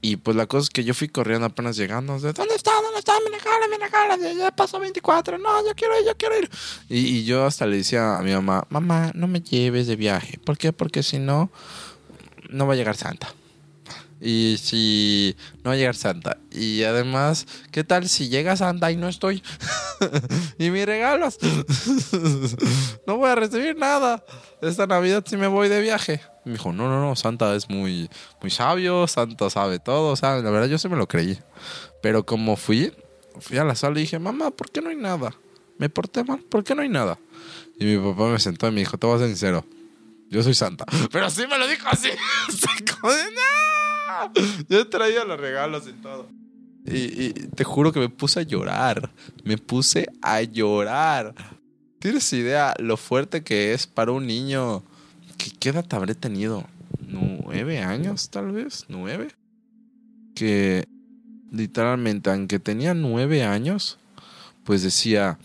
Y pues la cosa es que yo fui corriendo apenas llegando. De, ¿Dónde está? ¿Dónde está? Mi regala, mi regala. Ya, ya pasó 24. No, yo quiero ir, yo quiero ir. Y, y yo hasta le decía a mi mamá, mamá, no me lleves de viaje. ¿Por qué? Porque si no, no va a llegar Santa. Y si no va a llegar Santa. Y además, ¿qué tal si llega Santa y no estoy? <laughs> y mis regalos. <laughs> no voy a recibir nada. Esta Navidad si me voy de viaje. Me dijo, no, no, no, Santa es muy, muy sabio, Santa sabe todo. Sea, la verdad yo sí me lo creí. Pero como fui, fui a la sala y dije, mamá, ¿por qué no hay nada? Me porté mal, ¿por qué no hay nada? Y mi papá me sentó y me dijo, te voy a ser sincero, yo soy Santa. <laughs> Pero sí me lo dijo así. "No". <laughs> Yo traía los regalos y todo. Y, te juro que me puse a llorar. Me puse a llorar. ¿Tienes idea lo fuerte que es para un niño? ¿Qué, qué edad habré tenido? ¿Nueve años, tal vez? ¿Nueve? Que literalmente, aunque tenía nueve años, pues decía,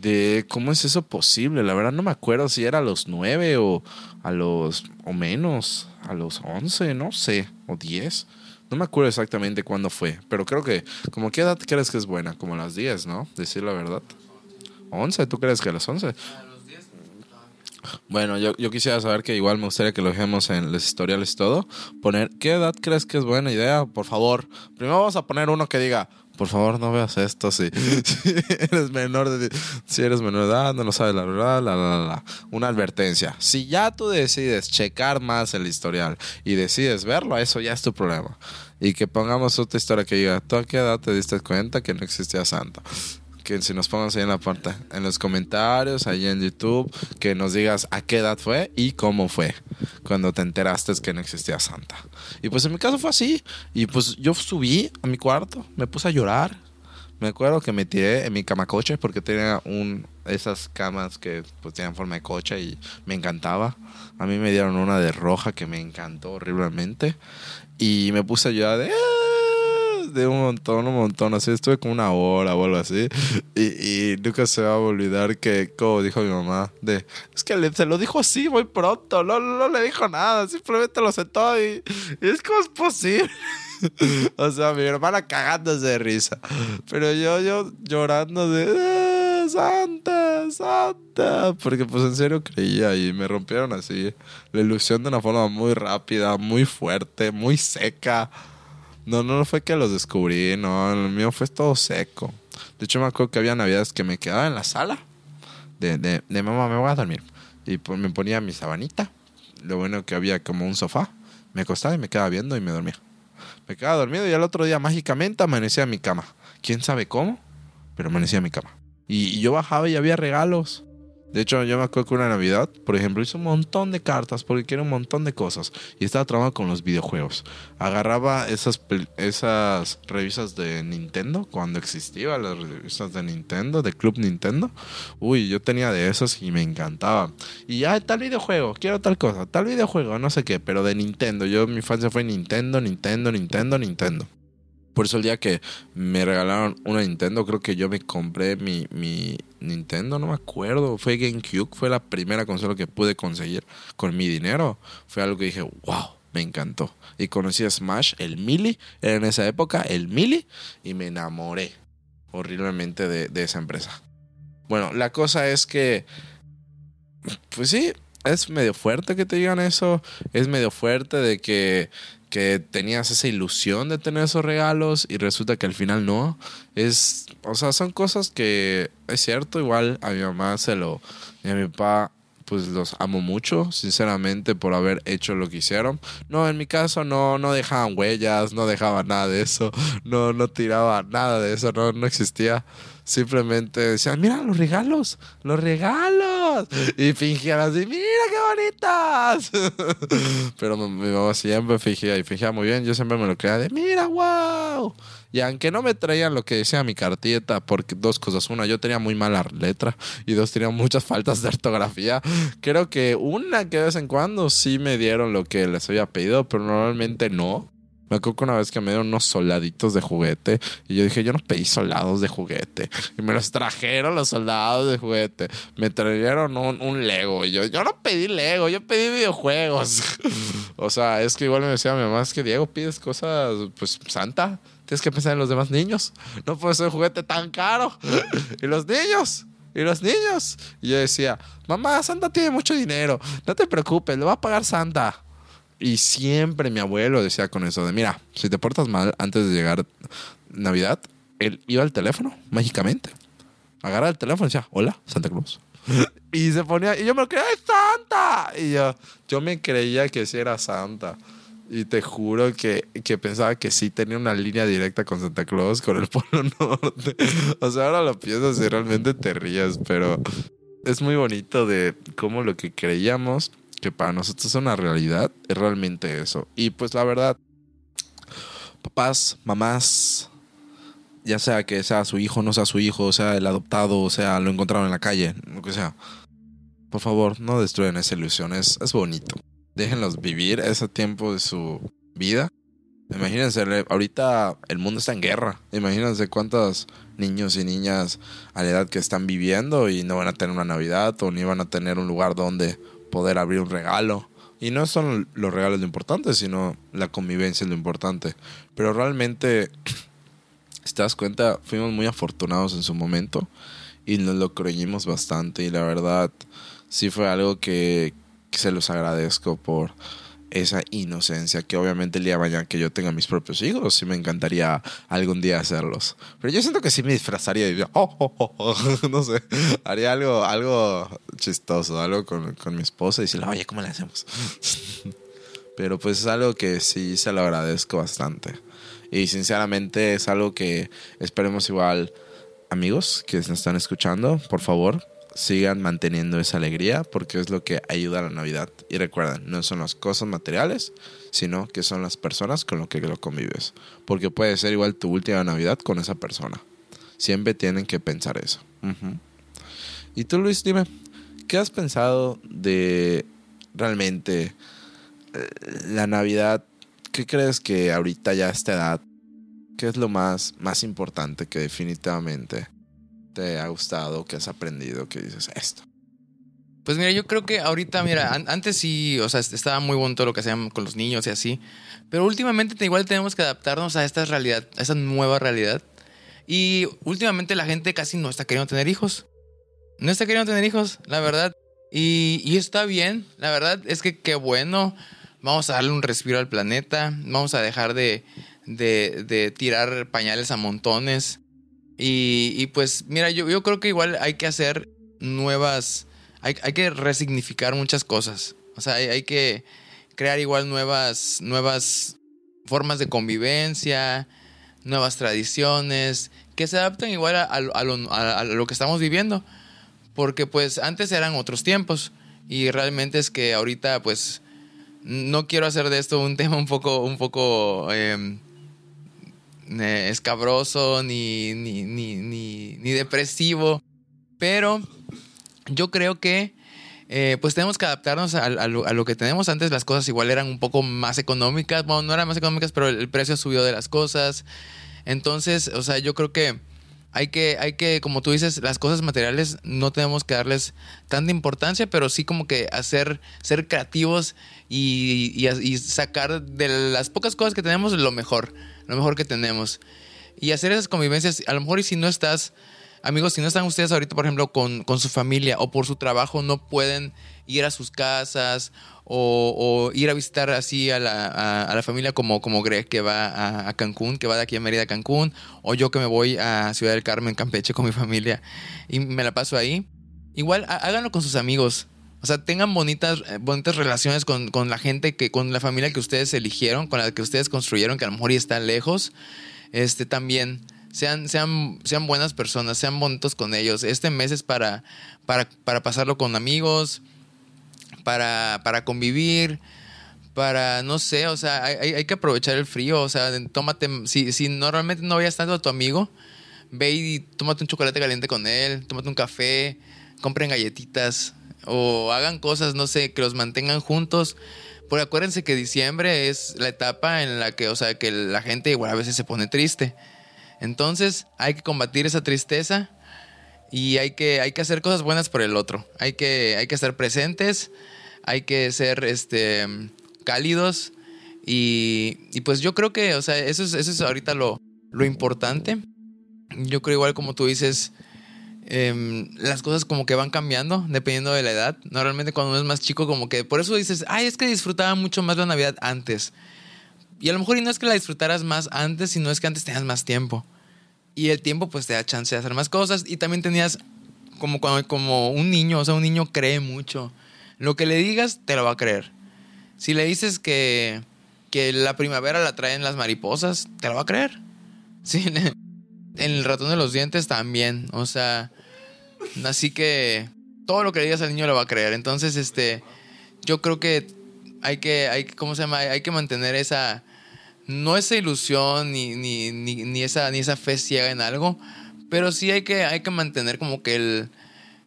de cómo es eso posible. La verdad no me acuerdo si era a los nueve o a los o menos, a los once, no sé, o diez. No me acuerdo exactamente cuándo fue, pero creo que, como qué edad crees que es buena? Como a las diez, ¿no? Decir la verdad. ¿Once? ¿Tú crees que a las once? Bueno, yo, yo quisiera saber que igual me gustaría que lo dejemos en los historiales todo. Poner, ¿qué edad crees que es buena idea? Por favor. Primero vamos a poner uno que diga, por favor no veas esto si, <laughs> si eres menor de si eres menor de edad, no lo sabes la verdad, la, la, la. Una advertencia. Si ya tú decides checar más el historial y decides verlo, eso ya es tu problema. Y que pongamos otra historia que diga, ¿tú a qué edad te diste cuenta que no existía Santa? Que si nos pongas ahí en la parte, en los comentarios, ahí en YouTube, que nos digas a qué edad fue y cómo fue cuando te enteraste que no existía Santa. Y pues en mi caso fue así. Y pues yo subí a mi cuarto, me puse a llorar. Me acuerdo que me tiré en mi cama coche porque tenía un esas camas que pues tenían forma de coche y me encantaba. A mí me dieron una de roja que me encantó horriblemente y me puse a llorar de de un montón, un montón. Así estuve como una hora o algo así. Y, y nunca se va a olvidar que, como dijo mi mamá, de es que le, se lo dijo así muy pronto. No, no, no le dijo nada. Simplemente lo sentó y, y es como es posible. <laughs> o sea, mi hermana cagándose de risa. Pero yo, yo llorando de "Ah, Santa, Santa. Porque pues en serio creía y me rompieron así la ilusión de una forma muy rápida, muy fuerte, muy seca. No, no fue que los descubrí, no, el mío fue todo seco. De hecho, me acuerdo que había navidades que me quedaba en la sala de, de, de mamá, me voy a dormir. Y me ponía mi sabanita. Lo bueno que había como un sofá. Me acostaba y me quedaba viendo y me dormía. Me quedaba dormido y al otro día mágicamente amanecía en mi cama. ¿Quién sabe cómo? Pero amanecía en mi cama. Y, y yo bajaba y había regalos. De hecho, yo me acuerdo que una Navidad, por ejemplo, hice un montón de cartas porque quiero un montón de cosas. Y estaba trabajando con los videojuegos. Agarraba esas, esas revistas de Nintendo cuando existían las revistas de Nintendo, de Club Nintendo. Uy, yo tenía de esos y me encantaba. Y ya, tal videojuego, quiero tal cosa, tal videojuego, no sé qué, pero de Nintendo. Yo, mi infancia fue Nintendo, Nintendo, Nintendo, Nintendo. Por eso el día que me regalaron una Nintendo, creo que yo me compré mi, Nintendo, no me acuerdo. Fue GameCube, fue la primera consola que pude conseguir con mi dinero. Fue algo que dije, wow, me encantó. Y conocí a Smash, el era en esa época el Melee, y me enamoré horriblemente de esa empresa. Bueno, la cosa es que, pues sí, es medio fuerte que te digan eso. Es medio fuerte de que que tenías esa ilusión de tener esos regalos y resulta que al final no. Es, o sea, son cosas que es cierto, igual a mi mamá se lo y a mi papá pues los amo mucho, sinceramente, por haber hecho lo que hicieron. No, en mi caso no, no dejaban huellas, no dejaban nada de eso, <laughs> no, no tiraba nada de eso, no, no existía. Simplemente decían, mira los regalos, los regalos. Y fingían así, mira qué bonitas. <laughs> Pero mi, mamá siempre fingía y fingía muy bien. Yo siempre me lo creía de, mira, wow. Y aunque no me traían lo que decía mi cartita, porque dos cosas. Una, yo tenía muy mala letra. Y dos, tenía muchas faltas de ortografía. Creo que una que de vez en cuando sí me dieron lo que les había pedido, pero normalmente no. Me acuerdo que una vez que me dieron unos soldaditos de juguete y yo dije, yo no pedí soldados de juguete. Y me los trajeron los soldados de juguete. Me trajeron un, un Lego y yo, yo no pedí Lego, yo pedí videojuegos. <laughs> o sea, es que igual me decía mi mamá, es que Diego pides cosas, pues santa. Tienes que pensar en los demás niños. No puede ser un juguete tan caro. <laughs> y los niños. Y los niños. Y yo decía, mamá, Santa tiene mucho dinero. No te preocupes, lo va a pagar Santa. Y siempre mi abuelo decía con eso de, mira, si te portas mal antes de llegar Navidad, él iba al teléfono, mágicamente. Agarra el teléfono y decía, hola, Santa Claus. <laughs> y se ponía, y yo me creía, ¡es Santa! Y yo, yo me creía que sí era Santa. Y te juro que, que pensaba que sí tenía una línea directa con Santa Claus, con el Polo <laughs> Norte. o sea, ahora lo piensas y realmente te ríes, pero es muy bonito de cómo lo que creíamos que para nosotros es una realidad, es realmente eso. Y pues la verdad, papás, mamás, ya sea que sea su hijo, no sea su hijo, sea el adoptado, o sea lo encontraron en la calle, lo que sea. Por favor, no destruyan esa ilusión, es, es bonito. Déjenlos vivir ese tiempo de su vida. Imagínense, ahorita el mundo está en guerra. Imagínense cuántos niños y niñas a la edad que están viviendo y no van a tener una Navidad o ni van a tener un lugar donde poder abrir un regalo. Y no son los regalos lo importante, sino la convivencia es lo importante. Pero realmente, <clears throat> si te das cuenta, fuimos muy afortunados en su momento y nos lo creímos bastante. Y la verdad, sí fue algo que, se los agradezco por esa inocencia que obviamente el día de mañana que yo tenga mis propios hijos, sí me encantaría algún día hacerlos. Pero yo siento que sí me disfrazaría y oh, oh, oh, <laughs> no sé, haría algo, algo chistoso, algo con, con mi esposa y decirle, oye, ¿cómo le hacemos? <laughs> Pero pues es algo que sí se lo agradezco bastante. Y sinceramente es algo que esperemos igual, amigos que nos están escuchando, por favor, sigan manteniendo esa alegría porque es lo que ayuda a la Navidad. Y recuerden, no son las cosas materiales, sino que son las personas con las que lo convives. Porque puede ser igual tu última Navidad con esa persona. Siempre tienen que pensar eso. Y tú, Luis, dime, ¿qué has pensado de realmente eh, la Navidad? ¿Qué crees que ahorita ya a esta edad, qué es lo más, más importante que definitivamente te ha gustado, que has aprendido, que dices esto? Pues mira, yo creo que ahorita, mira, antes sí, o sea, estaba muy bonito lo que hacían con los niños y así, pero últimamente igual tenemos que adaptarnos a esta realidad, a esta nueva realidad. Y últimamente la gente casi no está queriendo tener hijos. No está queriendo tener hijos, la verdad. Y, y está bien, la verdad es que qué bueno. Vamos a darle un respiro al planeta. Vamos a dejar de, de, de tirar pañales a montones. Y, pues mira, yo, yo, creo que igual hay que hacer nuevas, hay, hay que resignificar muchas cosas. O sea, hay, que crear igual nuevas, nuevas formas de convivencia, nuevas tradiciones, que se adapten igual a, a, lo, a, lo, que estamos viviendo. Porque pues antes eran otros tiempos y realmente es que ahorita pues no quiero hacer de esto un <laughs> tema un poco, un poco... Em, eh, escabroso ni, ni, ni, ni, depresivo. Pero yo creo que eh, pues tenemos que adaptarnos a, lo, que tenemos. Antes las cosas igual eran un poco más económicas. Bueno, no eran más económicas, pero el, precio subió de las cosas. Entonces, o sea, yo creo que hay que, hay que, como tú dices, las cosas materiales no tenemos que darles tanta importancia, pero sí como que hacer, ser creativos y, y sacar de las pocas cosas que tenemos lo mejor lo mejor que tenemos. Y hacer esas convivencias, a lo mejor y si no estás, amigos, si no están ustedes ahorita, por ejemplo, con, su familia o por su trabajo, no pueden ir a sus casas o, ir a visitar así a la, familia como, como Greg que va a, Cancún, que va de aquí a Mérida a Cancún, o yo que me voy a Ciudad del Carmen, Campeche con mi familia y me la paso ahí. Igual háganlo con sus amigos. O sea, tengan bonitas, eh, bonitas relaciones con, la gente, que, con la familia que ustedes eligieron, con la que ustedes construyeron, que a lo mejor ya está lejos. Este también. Sean, sean, sean buenas personas, sean bonitos con ellos. Este mes es para, para, para pasarlo con amigos, para, para convivir, para, no sé, o sea, hay, que aprovechar el frío. O sea, tómate, si, si normalmente no vayas tanto a tu amigo, ve y tómate un chocolate caliente con él, tómate un café, compren galletitas, o hagan cosas, no sé, que los mantengan juntos. Porque acuérdense que diciembre es la etapa en la que, o sea, que la gente igual a veces se pone triste. Entonces hay que combatir esa tristeza y hay que, hay que hacer cosas buenas por el otro. Hay que, hay que estar presentes, hay que ser este, cálidos y, pues yo creo que, o sea, eso es, eso es ahorita lo, lo importante. Yo creo igual como tú dices, Em, las cosas como que van cambiando dependiendo de la edad. Normalmente cuando uno es más chico como que por eso dices, ay, es que disfrutaba mucho más la Navidad antes. Y a lo mejor y no es que la disfrutaras más antes, sino es que antes tenías más tiempo. Y el tiempo pues te da chance de hacer más cosas y también tenías como, como un niño, o sea, un niño cree mucho. Lo que le digas te lo va a creer. Si le dices que, que la primavera la traen las mariposas, te lo va a creer. <laughs> Sí, en el ratón de los dientes también. O sea, Así que todo lo que digas al niño lo va a creer. Entonces, este, yo creo que hay que, hay, ¿cómo se llama? Hay que mantener esa, no esa ilusión ni, ni, ni, esa, ni esa fe ciega en algo, pero sí hay que, hay que mantener como que el,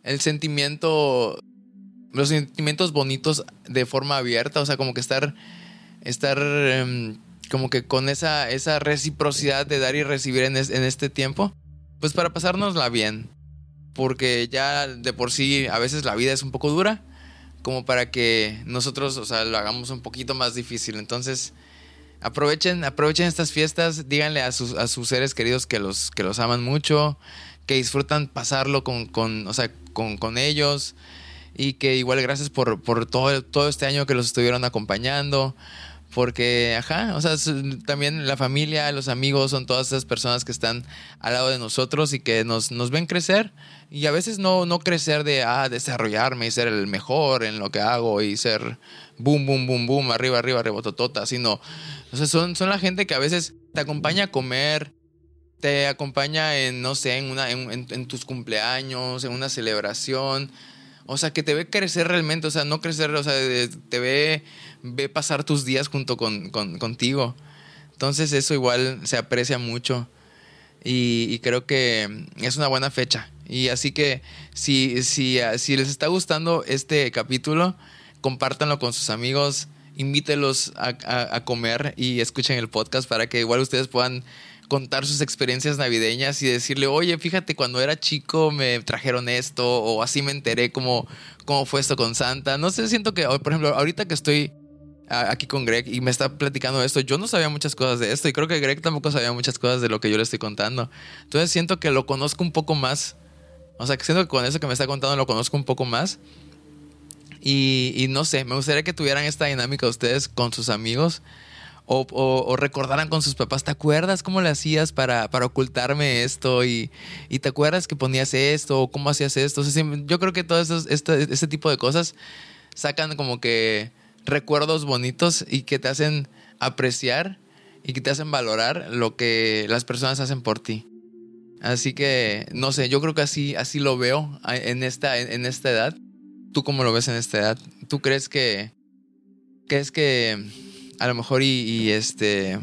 el sentimiento, los sentimientos bonitos de forma abierta, o sea, como que estar, estar em, como que con esa, esa reciprocidad de dar y recibir en este tiempo, pues para pasárnosla bien, porque ya de por sí a veces la vida es un poco dura, como para que nosotros, o sea, lo hagamos un poquito más difícil, entonces aprovechen, aprovechen estas fiestas, díganle a sus, a sus seres queridos que los, que los aman mucho, que disfrutan pasarlo con, con, o sea, con, con ellos y que igual gracias por, por todo, todo este año que los estuvieron acompañando. Porque, ajá, o sea, también la familia, los amigos son todas esas personas que están al lado de nosotros y que nos, nos ven crecer. Y a veces no, no crecer de, ah, desarrollarme y ser el mejor en lo que hago y ser boom, boom, boom, boom, arriba, arriba, arriba, totota, sino o sea, son, son la gente que a veces te acompaña a comer, te acompaña en, no sé, en, una, en, tus cumpleaños, en una celebración. O sea, que te ve crecer realmente, o sea, no crecer, o sea, te ve, ve pasar tus días junto con, contigo. Entonces eso igual se aprecia mucho y, creo que es una buena fecha. Y así que si, si, si les está gustando este capítulo, compártanlo con sus amigos, invítelos a, comer y escuchen el podcast para que igual ustedes puedan contar sus experiencias navideñas y decirle, oye, fíjate, cuando era chico me trajeron esto o así me enteré cómo, cómo fue esto con Santa. No sé, siento que, por ejemplo, ahorita que estoy aquí con Greg y me está platicando esto, yo no sabía muchas cosas de esto y creo que Greg tampoco sabía muchas cosas de lo que yo le estoy contando. Entonces siento que lo conozco un poco más. O sea, que siento que con eso que me está contando lo conozco un poco más. Y, no sé, me gustaría que tuvieran esta dinámica ustedes con sus amigos. O, recordaran con sus papás, ¿te acuerdas cómo le hacías para, para ocultarme esto? Y, te acuerdas que ponías esto? ¿O cómo hacías esto? yo creo que todo este, este tipo de cosas sacan como que recuerdos bonitos y que te hacen apreciar y que te hacen valorar lo que las personas hacen por ti. Así que, no sé, yo creo que así, así lo veo en esta, en esta edad. ¿Tú cómo lo ves en esta edad? ¿Tú crees que crees que a lo mejor y, este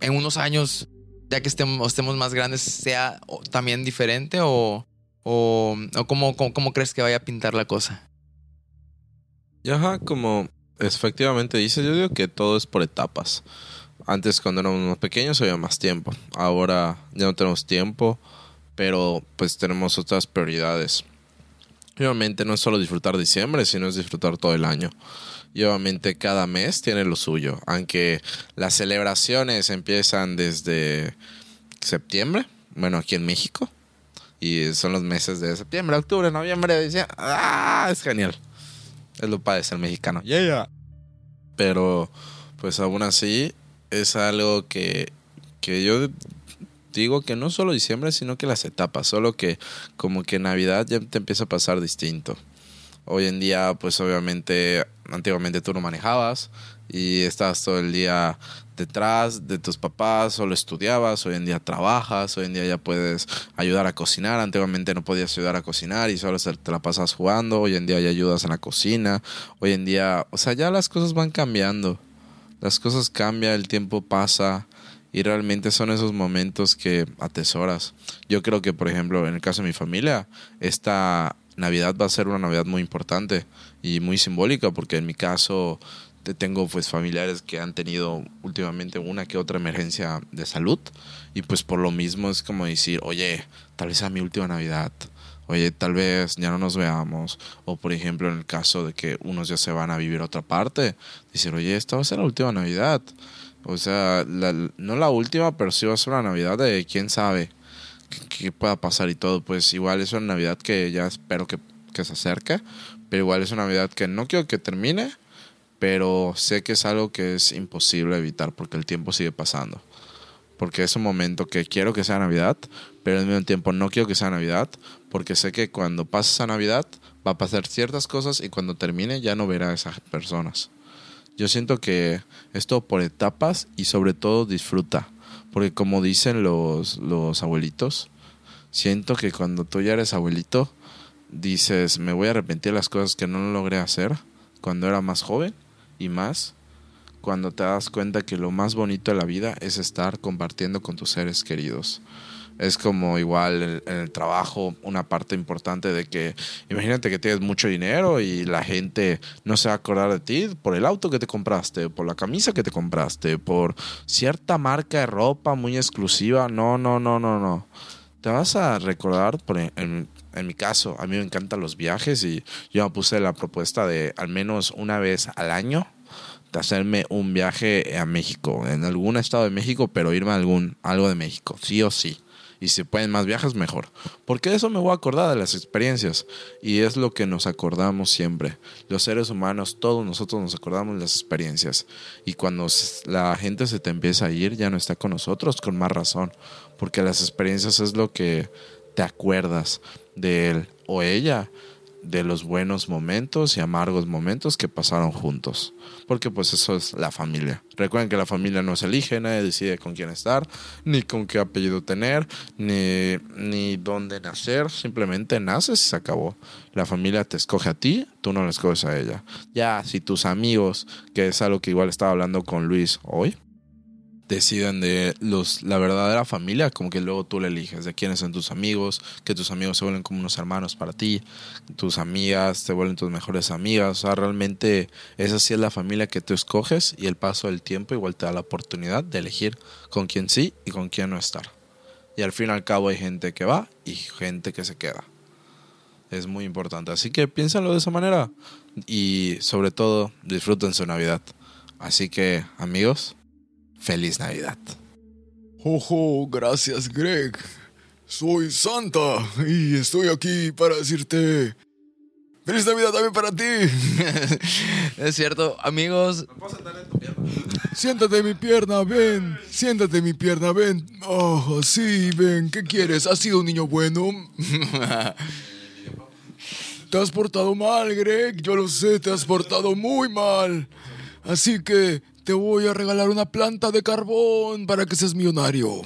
en unos años, ya que estemos, estemos más grandes, sea también diferente o, o, cómo, crees que vaya a pintar la cosa? Ya, como efectivamente dice, yo digo que todo es por etapas. Antes cuando éramos más pequeños había más tiempo. Ahora ya no tenemos tiempo, pero pues tenemos otras prioridades. Obviamente no es solo disfrutar diciembre, sino es disfrutar todo el año. Y obviamente cada mes tiene lo suyo. Aunque las celebraciones empiezan desde septiembre, bueno, aquí en México. Y son los meses de septiembre, octubre, noviembre, diciembre. ¡Ah! Es genial. Es lo padre ser mexicano. Yeah, Pero, pues aún así, es algo que, que yo digo que no solo diciembre, sino que las etapas, solo que como que Navidad ya te empieza a pasar distinto. Hoy en día, pues obviamente, antiguamente tú no manejabas y estabas todo el día detrás de tus papás, solo estudiabas, hoy en día trabajas, hoy en día ya puedes ayudar a cocinar, antiguamente no podías ayudar a cocinar y solo te la pasas jugando, hoy en día ya ayudas en la cocina, hoy en día, o sea, ya las cosas van cambiando, las cosas cambian, el tiempo pasa y realmente son esos momentos que atesoras. Yo creo que, por ejemplo, en el caso de mi familia, esta Navidad va a ser una Navidad muy importante y muy simbólica porque en mi caso tengo pues familiares que han tenido últimamente una que otra emergencia de salud y pues por lo mismo es como decir, oye, tal vez sea mi última Navidad, oye, tal vez ya no nos veamos, o por ejemplo en el caso de que unos ya se van a vivir a otra parte, decir, oye, esta va a ser la última Navidad. O sea, no la última, pero sí va a ser una Navidad de quién sabe qué, pueda pasar y todo. Pues igual es una Navidad que ya espero que, que se acerque, pero igual es una Navidad que no quiero que termine, pero sé que es algo que es imposible evitar porque el tiempo sigue pasando. Porque es un momento que quiero que sea Navidad, pero al mismo tiempo no quiero que sea Navidad, porque sé que cuando pase esa Navidad va a pasar ciertas cosas y cuando termine ya no verá a esas personas. Yo siento que esto por etapas y sobre todo disfruta. Porque como dicen los, los abuelitos, siento que cuando tú ya eres abuelito, dices, me voy a arrepentir de las cosas que no logré hacer cuando era más joven y más cuando te das cuenta que lo más bonito de la vida es estar compartiendo con tus seres queridos. Es como igual en, el trabajo una parte importante de que imagínate que tienes mucho dinero y la gente no se va a acordar de ti por el auto que te compraste, por la camisa que te compraste, por cierta marca de ropa muy exclusiva. No, no, no, no, no. Te vas a recordar, por en, en mi caso, a mí me encantan los viajes y yo me puse la propuesta de al menos una vez al año de hacerme un viaje a México, en algún estado de México, pero irme a algún algo de México, sí o sí y si pueden más viajes, mejor. Porque de eso me voy a acordar de las experiencias y es lo que nos acordamos siempre. Los seres humanos, todos nosotros nos acordamos de las experiencias y cuando la gente se te empieza a ir, ya no está con nosotros, con más razón, porque las experiencias es lo que te acuerdas de él o ella de los buenos momentos y amargos momentos que pasaron juntos. Porque pues eso es la familia. Recuerden que la familia no se elige, nadie decide con quién estar, ni con qué apellido tener, ni, ni dónde nacer. Simplemente naces y se acabó. La familia te escoge a ti, tú no la escoges a ella. Ya, si tus amigos, que es algo que igual estaba hablando con Luis hoy, deciden de los, la verdadera familia, como que luego tú le eliges de quiénes son tus amigos, que tus amigos se vuelven como unos hermanos para ti, tus amigas te vuelven tus mejores amigas, o sea, realmente esa sí es la familia que tú escoges y el paso del tiempo igual te da la oportunidad de elegir con quién sí y con quién no estar. Y al fin y al cabo hay gente que va y gente que se queda. Es muy importante. Así que piénsalo de esa manera y sobre todo disfruten su Navidad. Así que amigos, Feliz Navidad. Ojo, gracias Greg. Soy Santa y estoy aquí para decirte ¡Feliz Navidad también para ti! <laughs> es cierto, amigos. Siéntate en mi pierna, ven. Siéntate en mi pierna, ven. Oh, sí, ven. ¿Qué quieres? ¿Has sido un niño bueno? <laughs> te has portado mal, Greg. Yo lo sé, te has portado muy mal. Así que te voy a regalar una planta de carbón para que seas millonario.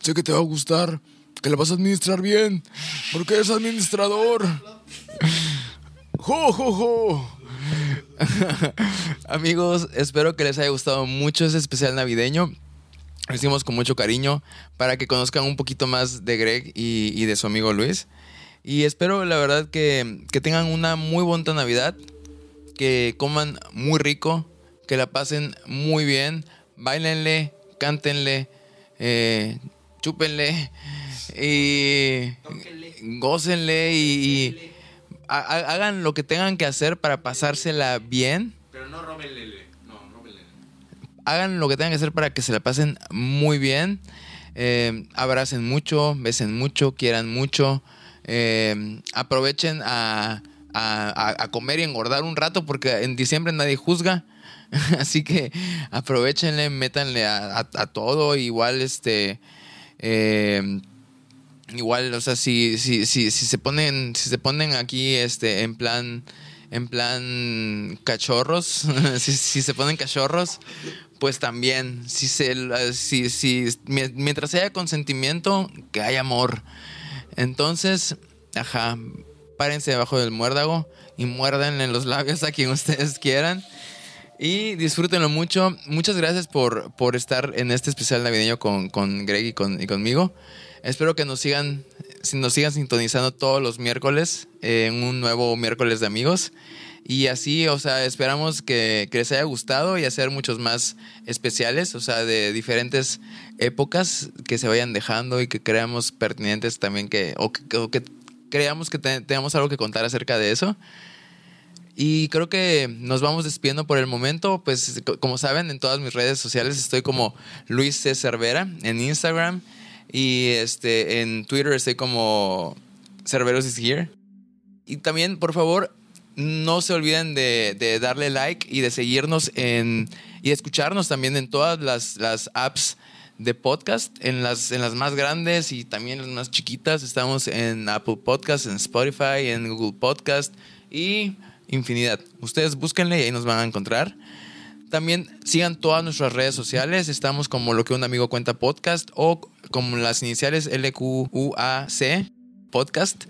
Sé que te va a gustar, que la vas a administrar bien, porque eres administrador. ¡Jo, jo, jo! <laughs> Amigos, espero que les haya gustado mucho ese especial navideño. Lo hicimos con mucho cariño para que conozcan un poquito más de Greg y, de su amigo Luis. Y espero, la verdad, que, que tengan una muy bonita Navidad, que coman muy rico, que la pasen muy bien, bailenle, cántenle, eh, chúpenle y gócenle y, hagan lo que tengan que hacer para pasársela bien. Pero no robenle, no, Hagan lo que tengan que hacer para que se la pasen muy bien. Eh, abracen mucho, besen mucho, quieran mucho. Eh, aprovechen a, a, comer y engordar un rato porque en diciembre nadie juzga. <laughs> Así que aprovechenle, métanle a, todo. Igual, este. Em, igual, o sea, si, si, si, si, se ponen. Si se ponen aquí este, en plan. En plan cachorros. <laughs> si, se ponen cachorros. Pues también. Si se, si, si, mientras haya consentimiento, que haya amor. Entonces, ajá. Párense debajo del muérdago y muérdenle los labios a quien ustedes quieran. Y disfrútenlo mucho. Muchas gracias por, por estar en este especial navideño con, con Greg y, con, y conmigo. Espero que nos sigan, nos sigan sintonizando todos los miércoles en un nuevo miércoles de amigos. Y así, o sea, esperamos que, que, les haya gustado y hacer muchos más especiales, o sea, de diferentes épocas que se vayan dejando y que creamos pertinentes también que, o que, creamos que tengamos algo que contar acerca de eso. Y creo que nos vamos despidiendo por el momento. Pues como saben, en todas mis redes sociales estoy como Luis C. Cervera en Instagram. Y este, en Twitter estoy como Cerveros is here. Y también, por favor, no se olviden de, darle like y de seguirnos en, y escucharnos también en todas las, las apps de podcast, en las, en las más grandes y también las más chiquitas. Estamos en Apple Podcast, en Spotify, en Google Podcast y infinidad. Ustedes búsquenle y ahí nos van a encontrar. También sigan todas nuestras redes sociales. Estamos como lo que un amigo cuenta podcast o como las iniciales LQUAC podcast.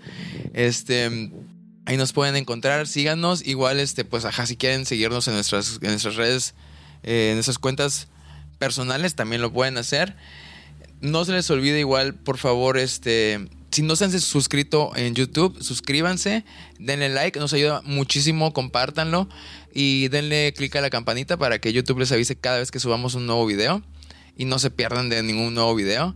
Este, ahí nos pueden encontrar. Síganos. Igual, este, pues, ajá, si quieren seguirnos en nuestras, en nuestras redes eh, en esas cuentas personales también lo pueden hacer. No se les olvide igual, por favor, este, si no se han suscrito en YouTube, suscríbanse, denle like, nos ayuda muchísimo, compártanlo y denle clic a la campanita para que YouTube les avise cada vez que subamos un nuevo video y no se pierdan de ningún nuevo video.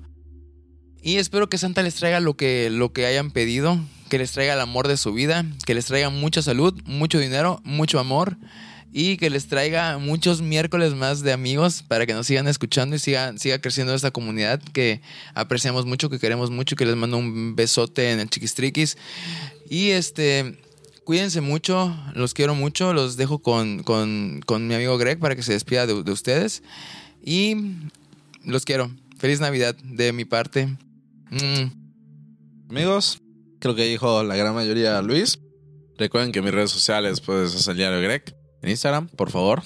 Y espero que Santa les traiga lo que, lo que hayan pedido, que les traiga el amor de su vida, que les traiga mucha salud, mucho dinero, mucho amor y que les traiga muchos miércoles más de amigos para que nos sigan escuchando y siga, siga creciendo esta comunidad que apreciamos mucho, que queremos mucho, que les mando un besote en el chiquistriquis. Y este, cuídense mucho, los quiero mucho, los dejo con, mi amigo Greg para que se despida de, ustedes. Y los quiero. Feliz Navidad de mi parte. Mm. Amigos, creo que dijo la gran mayoría Luis. Recuerden que mis redes sociales pues es el diario Greg en Instagram, por favor.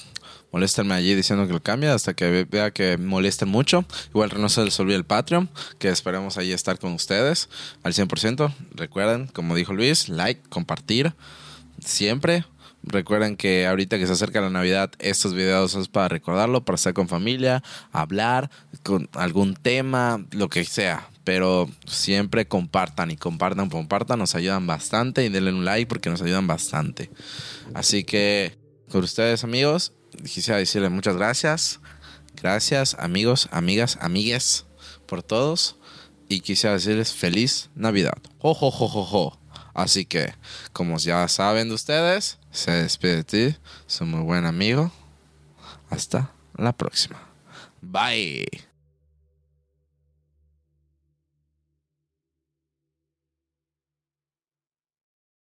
Moléstenme allí diciendo que lo cambia hasta que vea que molesten mucho. Igual no se les olvide el Patreon, que esperemos allí estar con ustedes al 100%. Recuerden, como dijo Luis, like, compartir, siempre. Recuerden que ahorita que se acerca la Navidad, estos videos es para recordarlo, para estar con familia, hablar con algún tema, lo que sea. Pero siempre compartan y compartan, compartan, nos ayudan bastante y denle un like porque nos ayudan bastante. Así que con ustedes, amigos. Quisiera decirles muchas gracias. Gracias, amigos, amigas, amigues, por todos. Y quisiera decirles feliz Navidad. Así que, como ya saben de ustedes, se despide de ti, su muy buen amigo. Hasta la próxima. Bye.